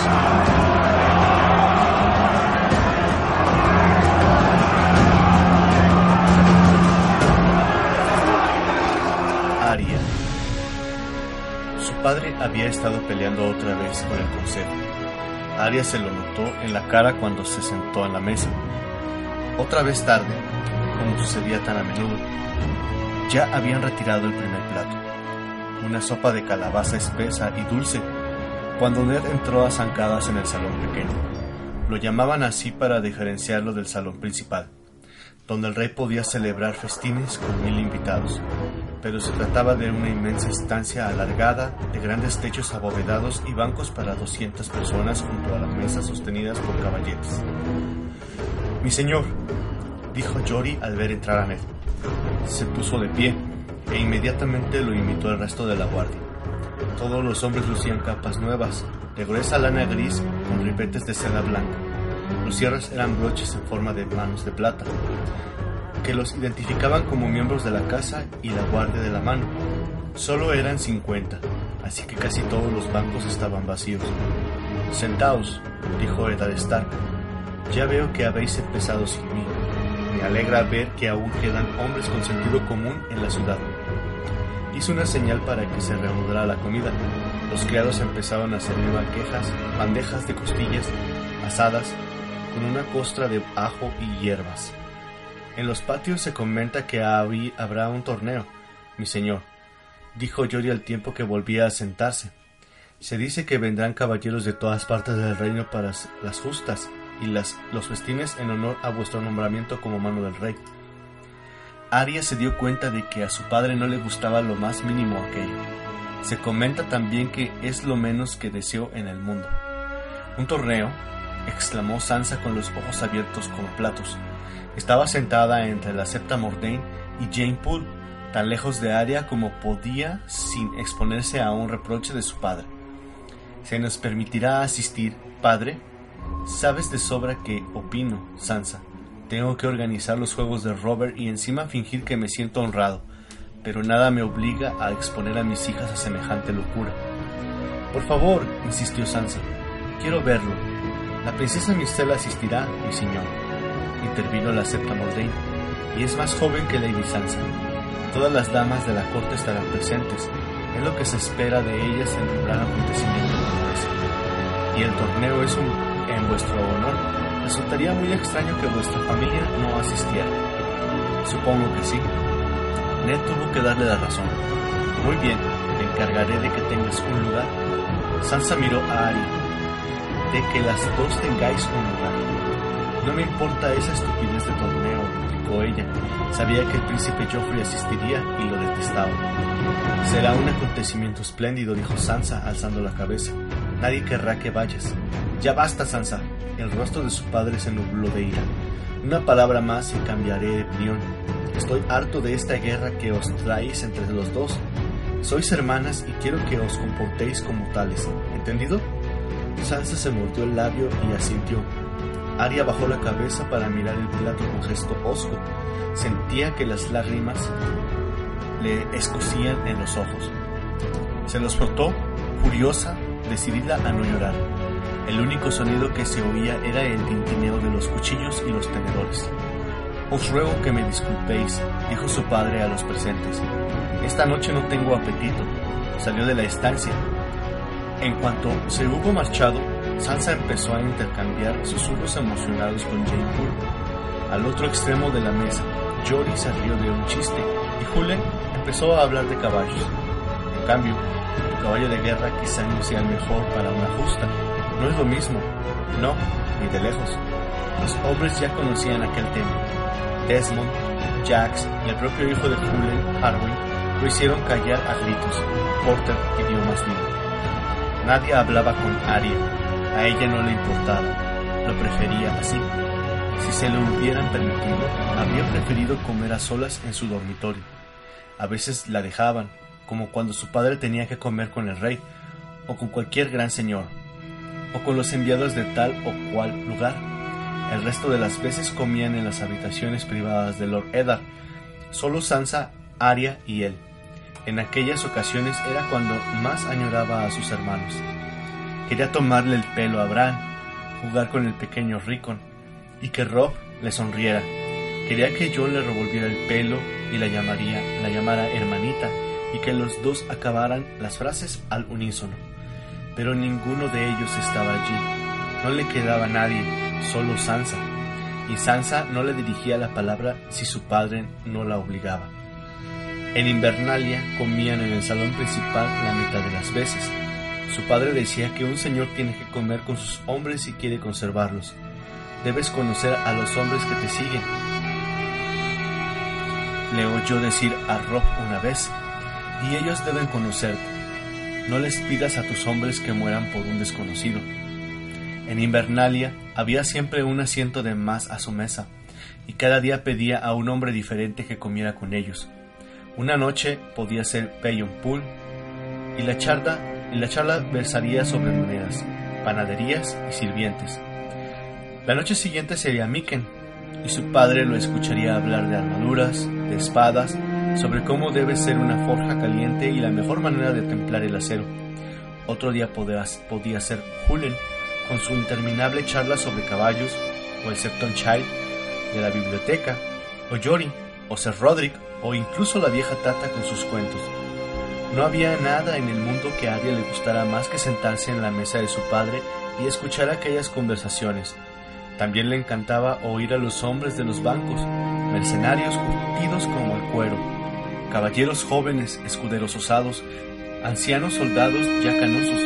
Padre había estado peleando otra vez con el consejo Arya se lo notó en la cara cuando se sentó en la mesa. Otra vez tarde, como sucedía tan a menudo, ya habían retirado el primer plato, una sopa de calabaza espesa y dulce, cuando Ned entró a zancadas en el salón pequeño. Lo llamaban así para diferenciarlo del salón principal, donde el rey podía celebrar festines con mil invitados pero se trataba de una inmensa estancia alargada, de grandes techos abovedados y bancos para 200 personas junto a las mesas sostenidas por caballetes. Mi señor, dijo Jory al ver entrar a Ned. Se puso de pie e inmediatamente lo imitó el resto de la guardia. Todos los hombres lucían capas nuevas, de gruesa lana gris con ribetes de seda blanca. Los cierres eran broches en forma de manos de plata que los identificaban como miembros de la casa y la guardia de la mano. Solo eran 50, así que casi todos los bancos estaban vacíos. Sentaos, dijo Eddard Stark. Ya veo que habéis empezado sin mí. Me alegra ver que aún quedan hombres con sentido común en la ciudad. Hizo una señal para que se reanudara la comida. Los criados empezaron a servir banquejas, bandejas de costillas asadas con una costra de ajo y hierbas. En los patios se comenta que habrá un torneo, mi señor, dijo Yori al tiempo que volvía a sentarse. Se dice que vendrán caballeros de todas partes del reino para las justas y las, los festines en honor a vuestro nombramiento como mano del rey. Arya se dio cuenta de que a su padre no le gustaba lo más mínimo aquello. Se comenta también que es lo menos que deseó en el mundo. ¿Un torneo? exclamó Sansa con los ojos abiertos como platos. Estaba sentada entre la septa Mordain y Jane Poole, tan lejos de Arya como podía sin exponerse a un reproche de su padre. ¿Se nos permitirá asistir, padre? Sabes de sobra que opino, Sansa. Tengo que organizar los juegos de Robert y encima fingir que me siento honrado, pero nada me obliga a exponer a mis hijas a semejante locura. Por favor, insistió Sansa, quiero verlo. La princesa Mistela asistirá, mi señor intervino la septa Mordain, y es más joven que Lady Sansa. Todas las damas de la corte estarán presentes, es lo que se espera de ellas en un gran acontecimiento como ese. Y el torneo es un, en vuestro honor. Resultaría muy extraño que vuestra familia no asistiera. Supongo que sí. Ned tuvo que darle la razón. Muy bien, te encargaré de que tengas un lugar. Sansa miró a Ari. De que las dos tengáis un lugar. No me importa esa estupidez de torneo, replicó ella. Sabía que el príncipe Joffrey asistiría y lo detestaba. Será un acontecimiento espléndido, dijo Sansa, alzando la cabeza. Nadie querrá que vayas. Ya basta, Sansa. El rostro de su padre se nubló de ira. Una palabra más y cambiaré de opinión. Estoy harto de esta guerra que os traéis entre los dos. Sois hermanas y quiero que os comportéis como tales. ¿Entendido? Sansa se mordió el labio y asintió. Aria bajó la cabeza para mirar el plato con gesto hosco. Sentía que las lágrimas le escocían en los ojos. Se los frotó, furiosa, decidida a no llorar. El único sonido que se oía era el tintineo de los cuchillos y los tenedores. Os ruego que me disculpéis, dijo su padre a los presentes. Esta noche no tengo apetito. Salió de la estancia. En cuanto se hubo marchado, Sansa empezó a intercambiar susurros emocionados con Jane Poole. Al otro extremo de la mesa, Jory se rió de un chiste y Julen empezó a hablar de caballos. En cambio, el caballo de guerra quizá no sea mejor para una justa. No es lo mismo. No, ni de lejos. Los hombres ya conocían aquel tema. Desmond, Jax y el propio hijo de Julen, Harwin, lo hicieron callar a gritos. Porter pidió más vino. Nadie hablaba con Arya. A ella no le importaba. Lo prefería así. Si se lo hubieran permitido, habría preferido comer a solas en su dormitorio. A veces la dejaban, como cuando su padre tenía que comer con el rey, o con cualquier gran señor, o con los enviados de tal o cual lugar. El resto de las veces comían en las habitaciones privadas de Lord Eddard, solo Sansa, Arya y él. En aquellas ocasiones era cuando más añoraba a sus hermanos. Quería tomarle el pelo a Bran, jugar con el pequeño Rickon, y que Rob le sonriera. Quería que John le revolviera el pelo y la llamaría, la llamara hermanita, y que los dos acabaran las frases al unísono. Pero ninguno de ellos estaba allí. No le quedaba nadie, solo Sansa. Y Sansa no le dirigía la palabra si su padre no la obligaba. En Invernalia comían en el salón principal la mitad de las veces. Su padre decía que un señor tiene que comer con sus hombres si quiere conservarlos. Debes conocer a los hombres que te siguen. Le oyó decir a Rob una vez, y ellos deben conocerte. No les pidas a tus hombres que mueran por un desconocido. En Invernalia había siempre un asiento de más a su mesa, y cada día pedía a un hombre diferente que comiera con ellos. Una noche podía ser Payon Pool, y la charla, y la charla versaría sobre monedas, panaderías y sirvientes. La noche siguiente sería Miken, y su padre lo escucharía hablar de armaduras, de espadas, sobre cómo debe ser una forja caliente y la mejor manera de templar el acero. Otro día podía ser Hulen, con su interminable charla sobre caballos, o el Septon Child de la biblioteca, o Jory, o Sir Roderick, o incluso la vieja Tata con sus cuentos. No había nada en el mundo que a Arya le gustara más que sentarse en la mesa de su padre y escuchar aquellas conversaciones. También le encantaba oír a los hombres de los bancos, mercenarios curtidos como el cuero, caballeros jóvenes, escuderos osados, ancianos soldados ya canosos.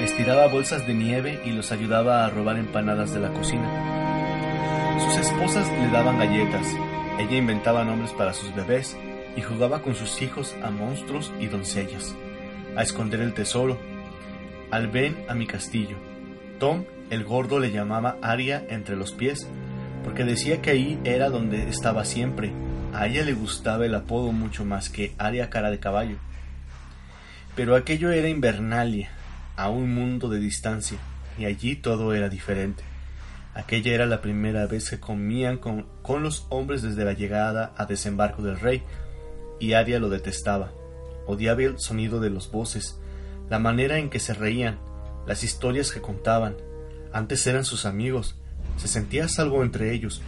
Les tiraba bolsas de nieve y los ayudaba a robar empanadas de la cocina. Sus esposas le daban galletas, ella inventaba nombres para sus bebés y jugaba con sus hijos a monstruos y doncellas, a esconder el tesoro, al ven a mi castillo. Tom, el gordo, le llamaba Aria entre los pies, porque decía que ahí era donde estaba siempre. A ella le gustaba el apodo mucho más que Aria cara de caballo. Pero aquello era Invernalia, a un mundo de distancia, y allí todo era diferente. Aquella era la primera vez que comían con, con los hombres desde la llegada a desembarco del rey, y Aria lo detestaba. Odiaba el sonido de los voces, la manera en que se reían, las historias que contaban. Antes eran sus amigos, se sentía salvo entre ellos,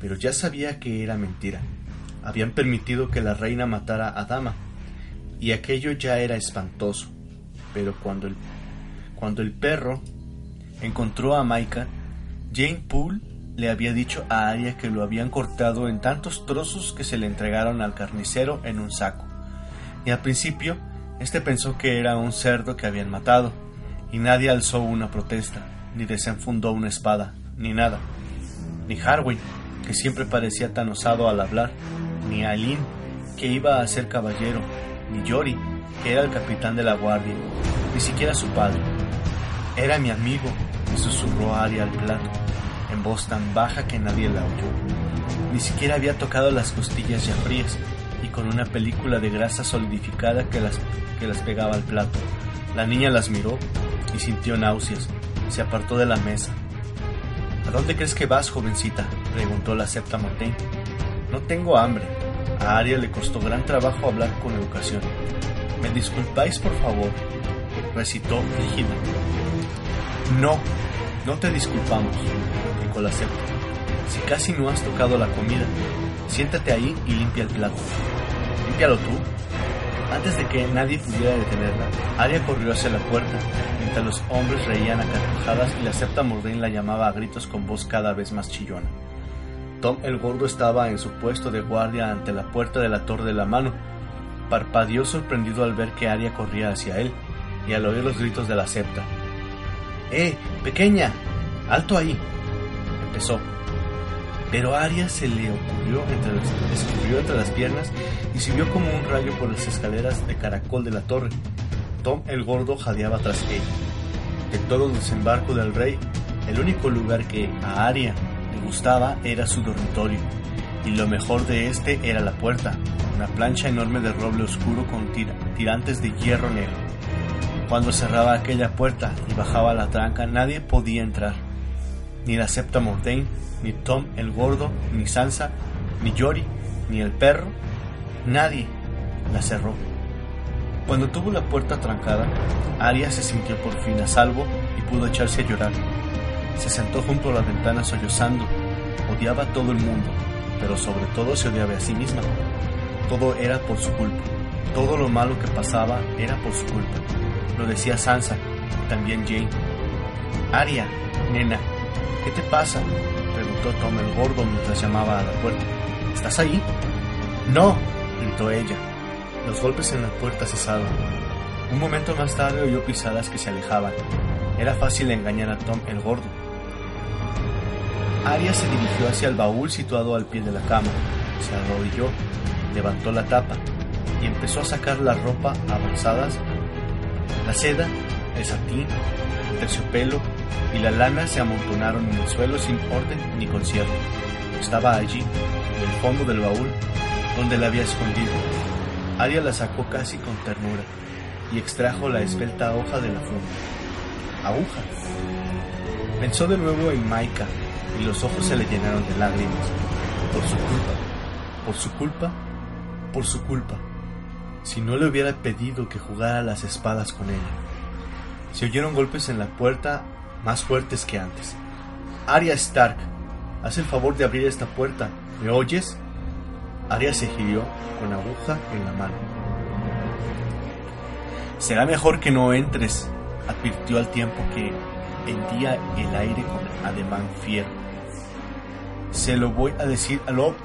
pero ya sabía que era mentira. Habían permitido que la reina matara a Dama, y aquello ya era espantoso. Pero cuando el, cuando el perro encontró a Maika, Jane Poole le había dicho a Arya que lo habían cortado en tantos trozos que se le entregaron al carnicero en un saco. Y al principio, este pensó que era un cerdo que habían matado, y nadie alzó una protesta, ni desenfundó una espada, ni nada. Ni Harwin, que siempre parecía tan osado al hablar, ni Aileen, que iba a ser caballero, ni Yori, que era el capitán de la guardia, ni siquiera su padre. Era mi amigo, le susurró Arya al plato, voz tan baja que nadie la oyó. Ni siquiera había tocado las costillas ya frías, y con una película de grasa solidificada que las, que las pegaba al plato. La niña las miró y sintió náuseas. Se apartó de la mesa. ¿A dónde crees que vas, jovencita? preguntó la septa. No tengo hambre. A Aria le costó gran trabajo hablar con educación. ¿Me disculpáis, por favor? recitó rígida. No, no te disculpamos, la. Si casi no has tocado la comida, siéntate ahí y limpia el plato. Límpialo tú. Antes de que nadie pudiera detenerla, Aria corrió hacia la puerta, mientras los hombres reían a carcajadas y la septa Mordain la llamaba a gritos con voz cada vez más chillona. Tom el Gordo estaba en su puesto de guardia ante la puerta de la Torre de la Mano. Parpadeó sorprendido al ver que Aria corría hacia él y al oír los gritos de la septa. ¡Eh, pequeña! ¡Alto ahí! Empezó. Pero a Aria se le ocurrió entre las, entre las piernas y subió como un rayo por las escaleras de caracol de la torre. Tom el Gordo jadeaba tras ella. De todo el desembarco del rey, el único lugar que a Aria le gustaba era su dormitorio, y lo mejor de este era la puerta, una plancha enorme de roble oscuro con tirantes de hierro negro. Cuando cerraba aquella puerta y bajaba la tranca, nadie podía entrar. Ni la septa Mordain, ni Tom el gordo, ni Sansa, ni Yori, ni el perro. Nadie la cerró. Cuando tuvo la puerta trancada, Arya se sintió por fin a salvo y pudo echarse a llorar. Se sentó junto a la ventana sollozando. Odiaba a todo el mundo, pero sobre todo se odiaba a sí misma. Todo era por su culpa. Todo lo malo que pasaba era por su culpa lo decía Sansa también Jane. Aria, nena, ¿qué te pasa? preguntó Tom el gordo mientras llamaba a la puerta. ¿Estás ahí? No, gritó ella. Los golpes en la puerta cesaron. Un momento más tarde oyó pisadas que se alejaban. Era fácil engañar a Tom el gordo. Aria se dirigió hacia el baúl situado al pie de la cama. Se arrodilló, levantó la tapa y empezó a sacar la ropa avanzadas la seda, el satín, el terciopelo y la lana se amontonaron en el suelo sin orden ni concierto. Estaba allí, en el fondo del baúl, donde la había escondido. Aria la sacó casi con ternura y extrajo la esbelta hoja de la funda. Aguja. Pensó de nuevo en Maika y los ojos se le llenaron de lágrimas. Por su culpa, por su culpa, por su culpa si no le hubiera pedido que jugara las espadas con ella. Se oyeron golpes en la puerta más fuertes que antes. Arya Stark, haz el favor de abrir esta puerta. ¿Me oyes? Arya se girió con aguja en la mano. Será mejor que no entres, advirtió al tiempo que hendía el aire con ademán fiero. Se lo voy a decir a Lord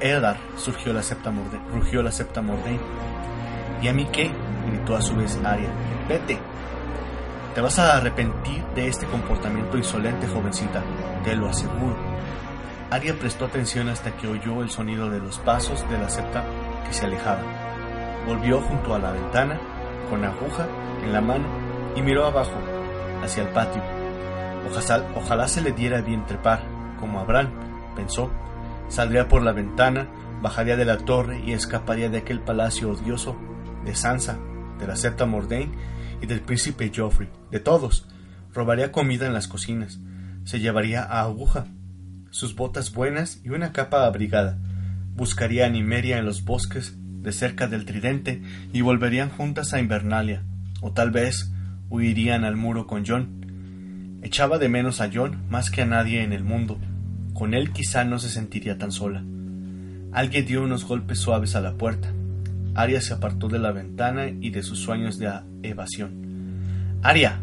septa rugió la septa Mordain. ¿Y a mí qué? gritó a su vez Arya. Vete. Te vas a arrepentir de este comportamiento insolente, jovencita, te lo aseguro. Arya prestó atención hasta que oyó el sonido de los pasos de la septa que se alejaba. Volvió junto a la ventana, con aguja en la mano, y miró abajo, hacia el patio. Ojalá, ojalá se le diera bien trepar, como Abraham, pensó. Saldría por la ventana, bajaría de la torre y escaparía de aquel palacio odioso de Sansa, de la septa Mordain y del príncipe Joffrey, de todos. Robaría comida en las cocinas, se llevaría a Aguja, sus botas buenas y una capa abrigada. Buscaría a Nimeria en los bosques de cerca del Tridente y volverían juntas a Invernalia, o tal vez huirían al muro con John. Echaba de menos a John más que a nadie en el mundo. Con él quizá no se sentiría tan sola. Alguien dio unos golpes suaves a la puerta. Aria se apartó de la ventana y de sus sueños de evasión. Aria,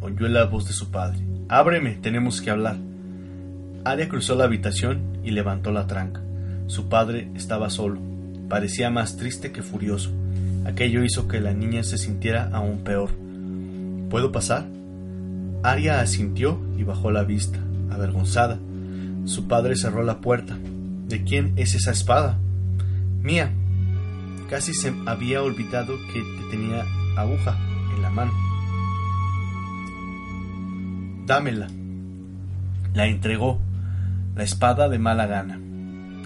oyó la voz de su padre. Ábreme, tenemos que hablar. Aria cruzó la habitación y levantó la tranca. Su padre estaba solo. Parecía más triste que furioso. Aquello hizo que la niña se sintiera aún peor. ¿Puedo pasar? Aria asintió y bajó la vista, avergonzada. Su padre cerró la puerta. ¿De quién es esa espada? Mía, Casi se había olvidado que tenía aguja en la mano. Dámela. La entregó, la espada de mala gana.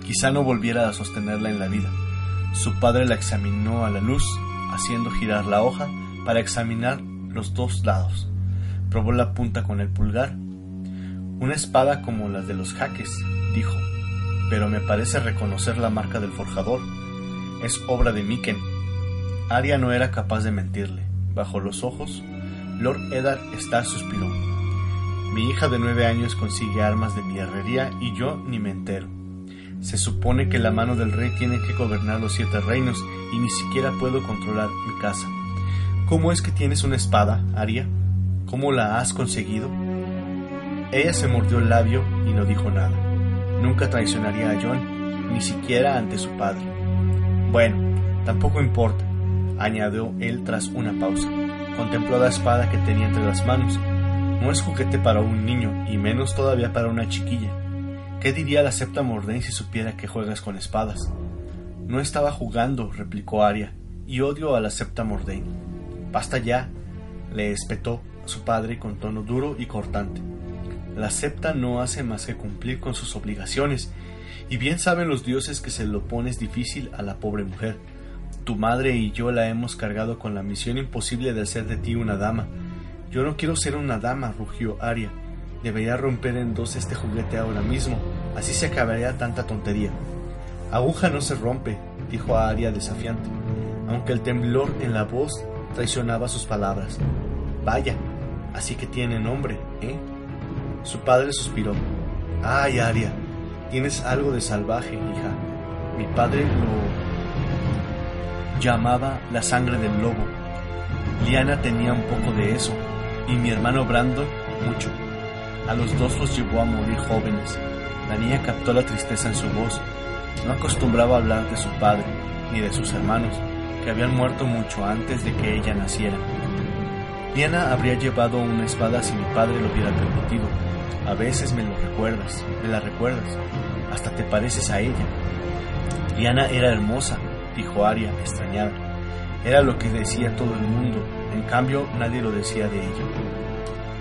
Quizá no volviera a sostenerla en la vida. Su padre la examinó a la luz, haciendo girar la hoja para examinar los dos lados. Probó la punta con el pulgar. Una espada como las de los jaques, dijo, pero me parece reconocer la marca del forjador. Es obra de Miken. Aria no era capaz de mentirle. Bajo los ojos, Lord Eddard Stark suspiró. Mi hija de nueve años consigue armas de mi herrería y yo ni me entero. Se supone que la mano del rey tiene que gobernar los siete reinos y ni siquiera puedo controlar mi casa. ¿Cómo es que tienes una espada, Aria? ¿Cómo la has conseguido? Ella se mordió el labio y no dijo nada. Nunca traicionaría a John, ni siquiera ante su padre. Bueno, tampoco importa, añadió él tras una pausa. Contempló la espada que tenía entre las manos. No es juguete para un niño, y menos todavía para una chiquilla. ¿Qué diría la septa Mordain si supiera que juegas con espadas? No estaba jugando, replicó Aria, y odio a la septa Mordain. Basta ya, le espetó su padre con tono duro y cortante. La septa no hace más que cumplir con sus obligaciones, y bien saben los dioses que se lo pones difícil a la pobre mujer. Tu madre y yo la hemos cargado con la misión imposible de hacer de ti una dama. Yo no quiero ser una dama, rugió Aria. Debería romper en dos este juguete ahora mismo, así se acabaría tanta tontería. Aguja no se rompe, dijo Aria desafiante, aunque el temblor en la voz traicionaba sus palabras. Vaya, así que tiene nombre, ¿eh? Su padre suspiró. Ay, Aria, tienes algo de salvaje, hija. Mi padre lo llamaba la sangre del lobo. Liana tenía un poco de eso, y mi hermano Brandon mucho. A los dos los llevó a morir jóvenes. La niña captó la tristeza en su voz. No acostumbraba a hablar de su padre, ni de sus hermanos, que habían muerto mucho antes de que ella naciera. Liana habría llevado una espada si mi padre lo hubiera permitido. A veces me lo recuerdas, me la recuerdas, hasta te pareces a ella. Liana era hermosa, dijo Aria, extrañada. Era lo que decía todo el mundo, en cambio nadie lo decía de ella.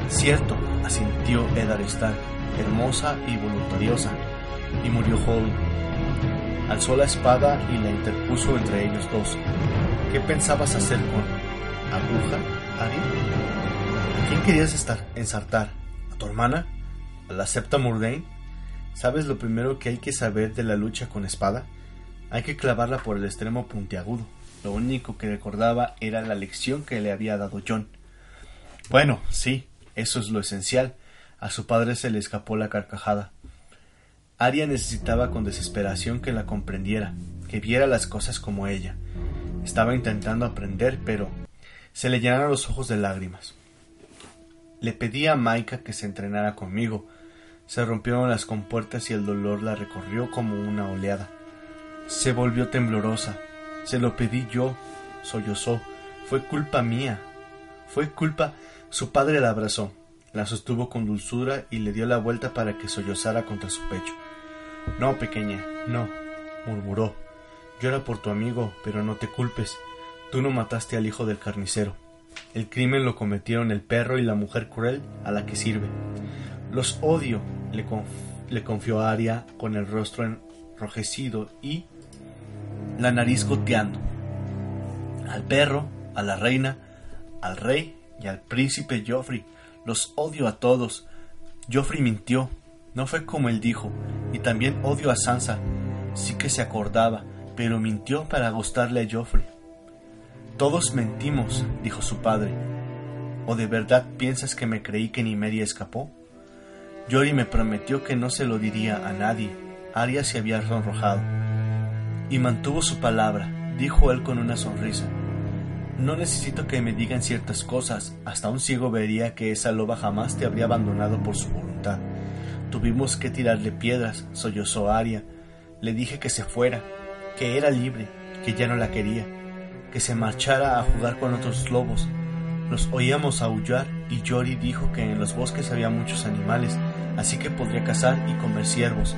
Cierto, asintió Eddard hermosa y voluntariosa, y murió joven. Alzó la espada y la interpuso entre ellos dos. ¿Qué pensabas hacer con aguja, Aria? ¿A quién querías estar, ensartar? ¿A tu hermana? ¿A la septa Murdain? ¿Sabes lo primero que hay que saber de la lucha con espada? Hay que clavarla por el extremo puntiagudo. Lo único que recordaba era la lección que le había dado John. Bueno, sí, eso es lo esencial. A su padre se le escapó la carcajada. Aria necesitaba con desesperación que la comprendiera, que viera las cosas como ella. Estaba intentando aprender, pero se le llenaron los ojos de lágrimas. Le pedí a Maika que se entrenara conmigo. Se rompieron las compuertas y el dolor la recorrió como una oleada. Se volvió temblorosa. Se lo pedí yo. Sollozó. Fue culpa mía. Fue culpa. Su padre la abrazó, la sostuvo con dulzura y le dio la vuelta para que sollozara contra su pecho. No, pequeña, no, murmuró. Llora por tu amigo, pero no te culpes. Tú no mataste al hijo del carnicero. El crimen lo cometieron el perro y la mujer cruel a la que sirve. Los odio, le, confió Aria con el rostro enrojecido y la nariz goteando. Al perro, a la reina, al rey y al príncipe Joffrey. Los odio a todos. Joffrey mintió. No fue como él dijo. Y también odio a Sansa. Sí que se acordaba, pero mintió para gustarle a Joffrey. Todos mentimos, dijo su padre. ¿O de verdad piensas que me creí que ni media escapó? Jory me prometió que no se lo diría a nadie. Arya se había sonrojado. Y mantuvo su palabra, dijo él con una sonrisa. No necesito que me digan ciertas cosas, hasta un ciego vería que esa loba jamás te habría abandonado por su voluntad. Tuvimos que tirarle piedras, sollozó Aria. Le dije que se fuera, que era libre, que ya no la quería, que se marchara a jugar con otros lobos. Los oíamos aullar y Jory dijo que en los bosques había muchos animales, así que podría cazar y comer ciervos.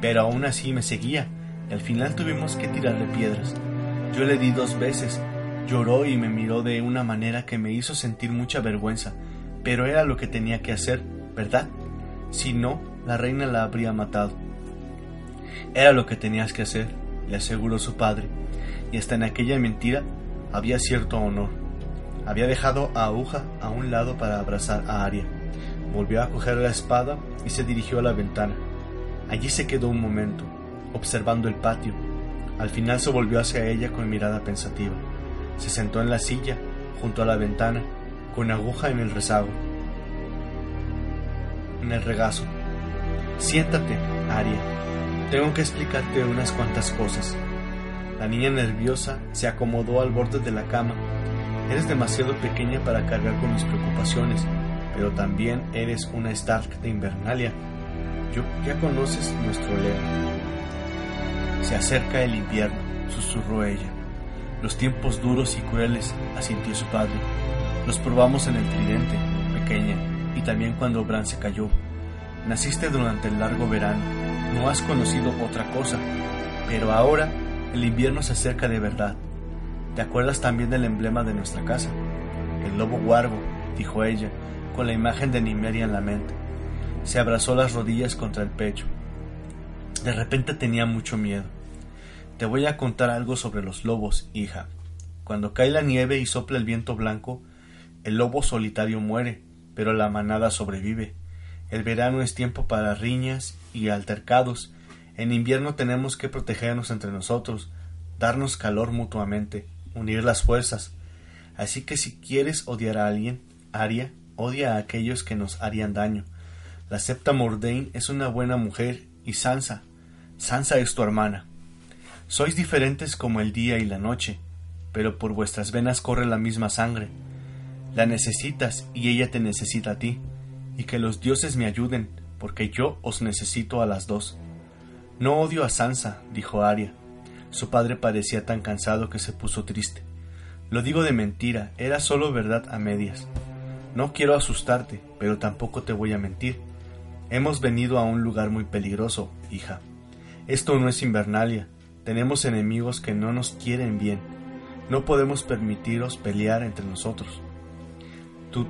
Pero aún así me seguía, y al final tuvimos que tirarle piedras. Yo le di dos veces, lloró y me miró de una manera que me hizo sentir mucha vergüenza, pero era lo que tenía que hacer, ¿verdad? Si no, la reina la habría matado. Era lo que tenías que hacer, le aseguró su padre, y hasta en aquella mentira había cierto honor. Había dejado a Aguja a un lado para abrazar a Aria. volvió a coger la espada y se dirigió a la ventana. Allí se quedó un momento, observando el patio. Al final se volvió hacia ella con mirada pensativa. Se sentó en la silla, junto a la ventana, con aguja en el rezago. En el regazo. Siéntate, Aria. Tengo que explicarte unas cuantas cosas. La niña nerviosa se acomodó al borde de la cama. Eres demasiado pequeña para cargar con mis preocupaciones, pero también eres una Stark de Invernalia. Ya conoces nuestro lema. Se acerca el invierno, susurró ella. Los tiempos duros y crueles, asintió su padre. Los probamos en el tridente, pequeña, y también cuando Bran se cayó. Naciste durante el largo verano, no has conocido otra cosa, pero ahora el invierno se acerca de verdad. ¿Te acuerdas también del emblema de nuestra casa? El lobo guargo, dijo ella, con la imagen de Nimeria en la mente. Se abrazó las rodillas contra el pecho. De repente tenía mucho miedo. Te voy a contar algo sobre los lobos, hija. Cuando cae la nieve y sopla el viento blanco, el lobo solitario muere, pero la manada sobrevive. El verano es tiempo para riñas y altercados. En invierno tenemos que protegernos entre nosotros, darnos calor mutuamente, unir las fuerzas. Así que si quieres odiar a alguien, Aria, odia a aquellos que nos harían daño. La septa Mordain es una buena mujer y Sansa. Sansa es tu hermana. Sois diferentes como el día y la noche, pero por vuestras venas corre la misma sangre. La necesitas y ella te necesita a ti, y que los dioses me ayuden, porque yo os necesito a las dos. No odio a Sansa, dijo Aria. Su padre parecía tan cansado que se puso triste. Lo digo de mentira, era solo verdad a medias. No quiero asustarte, pero tampoco te voy a mentir. Hemos venido a un lugar muy peligroso, hija. Esto no es Invernalia. Tenemos enemigos que no nos quieren bien. No podemos permitiros pelear entre nosotros. Tu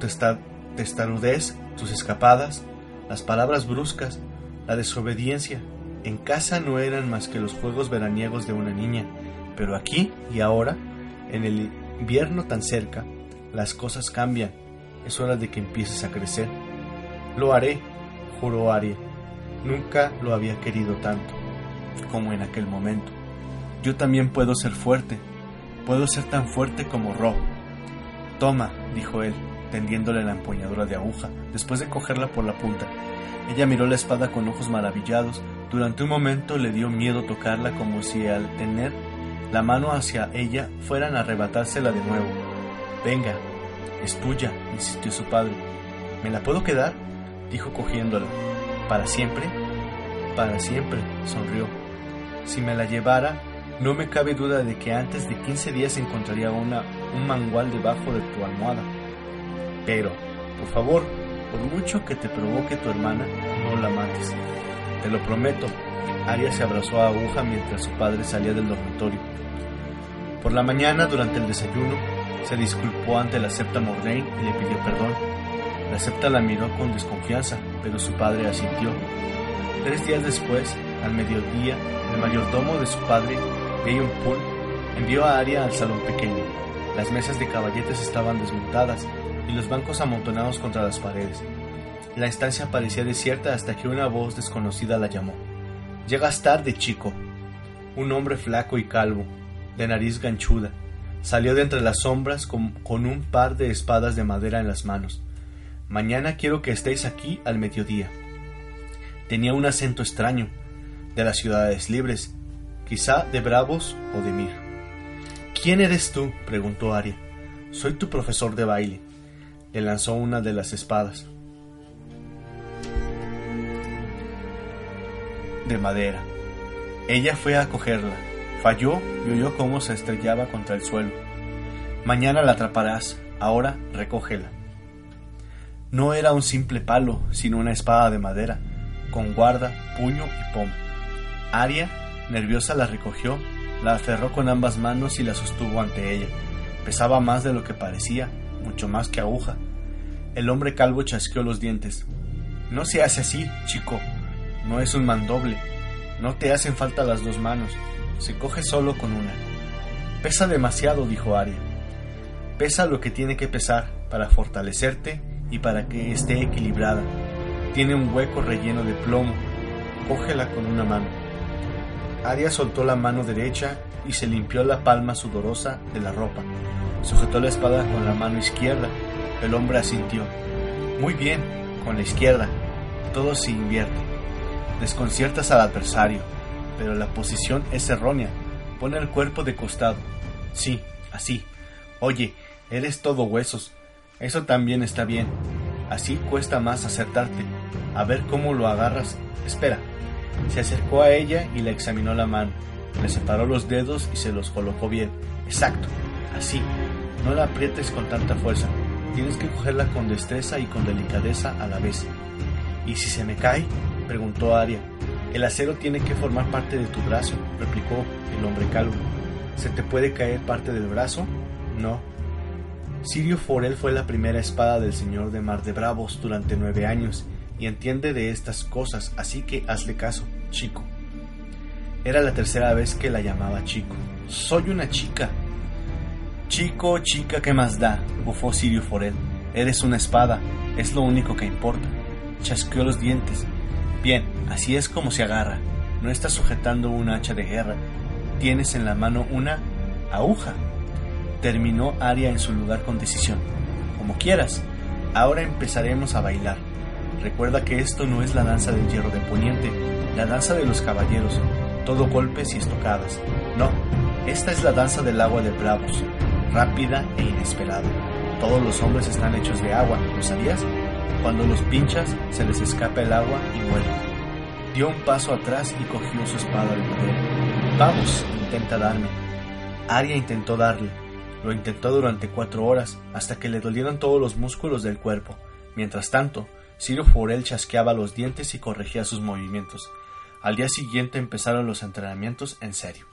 testarudez, tus escapadas, las palabras bruscas, la desobediencia, en casa no eran más que los juegos veraniegos de una niña, pero aquí y ahora, en el invierno tan cerca, las cosas cambian. Es hora de que empieces a crecer. Lo haré, juró Aria. Nunca lo había querido tanto como en aquel momento. Yo también puedo ser fuerte. Puedo ser tan fuerte como Rob. Toma, dijo él, tendiéndole la empuñadura de aguja, después de cogerla por la punta. Ella miró la espada con ojos maravillados. Durante un momento le dio miedo tocarla como si al tener la mano hacia ella fueran a arrebatársela de nuevo. Venga, es tuya, insistió su padre. ¿Me la puedo quedar? dijo cogiéndola. ¿Para siempre? Para siempre, sonrió. Si me la llevara, no me cabe duda de que antes de quince días encontraría una, un mangual debajo de tu almohada. Pero, por favor, por mucho que te provoque tu hermana, no la mates. Te lo prometo. Aria se abrazó a Aguja mientras su padre salía del dormitorio. Por la mañana, durante el desayuno, se disculpó ante la septa Mordain y le pidió perdón. La septa la miró con desconfianza, pero su padre asintió. Tres días después, al mediodía, el mayordomo de su padre, Gayon Poole, envió a Aria al salón pequeño. Las mesas de caballetes estaban desmontadas y los bancos amontonados contra las paredes. La estancia parecía desierta hasta que una voz desconocida la llamó. Llegas tarde, chico. Un hombre flaco y calvo, de nariz ganchuda, salió de entre las sombras con, un par de espadas de madera en las manos. Mañana quiero que estéis aquí al mediodía. Tenía un acento extraño, de las ciudades libres, quizá de Bravos o de Mir. ¿Quién eres tú? preguntó Aria. Soy tu profesor de baile. Le lanzó una de las espadas. De madera. Ella fue a cogerla Falló y oyó cómo se estrellaba contra el suelo. Mañana la atraparás, ahora recógela. No era un simple palo, sino una espada de madera, con guarda, puño y pomo. Aria, nerviosa, la recogió, la aferró con ambas manos y la sostuvo ante ella. Pesaba más de lo que parecía, mucho más que aguja. El hombre calvo chasqueó los dientes. No se hace así, chico. No es un mandoble. No te hacen falta las dos manos se coge solo con una. Pesa demasiado, dijo Aria. Pesa lo que tiene que pesar para fortalecerte y para que esté equilibrada. Tiene un hueco relleno de plomo. Cógela con una mano. Aria soltó la mano derecha y se limpió la palma sudorosa de la ropa. Sujetó la espada con la mano izquierda. El hombre asintió. Muy bien, con la izquierda. Todo se invierte. Desconciertas al adversario, pero la posición es errónea. Pone el cuerpo de costado. Sí, así. Oye, eres todo huesos. Eso también está bien. Así cuesta más acertarte. A ver cómo lo agarras. Espera. Se acercó a ella y le examinó la mano. Le separó los dedos y se los colocó bien. Exacto. Así. No la aprietes con tanta fuerza. Tienes que cogerla con destreza y con delicadeza a la vez. ¿Y si se me cae? Preguntó Aria. El acero tiene que formar parte de tu brazo, replicó el hombre calvo. ¿Se te puede caer parte del brazo? No. Sirio Forel fue la primera espada del señor de Mar de Bravos durante nueve años y entiende de estas cosas, así que hazle caso, chico. Era la tercera vez que la llamaba chico. Soy una chica. Chico, chica, ¿qué más da? bufó Sirio Forel. Eres una espada, es lo único que importa. Chasqueó los dientes. Bien, así es como se agarra. No estás sujetando un hacha de guerra, tienes en la mano una aguja. Terminó Aria en su lugar con decisión. Como quieras, ahora empezaremos a bailar. Recuerda que esto no es la danza del hierro de poniente, la danza de los caballeros, todo golpes y estocadas. No, esta es la danza del agua de bravos, rápida e inesperada. Todos los hombres están hechos de agua, ¿lo sabías? Cuando los pinchas, se les escapa el agua y mueren. Dio un paso atrás y cogió su espada de poder. Vamos, intenta darme. Aria intentó darle. Lo intentó durante cuatro horas, hasta que le dolieron todos los músculos del cuerpo. Mientras tanto, Ciro Forel chasqueaba los dientes y corregía sus movimientos. Al día siguiente empezaron los entrenamientos en serio.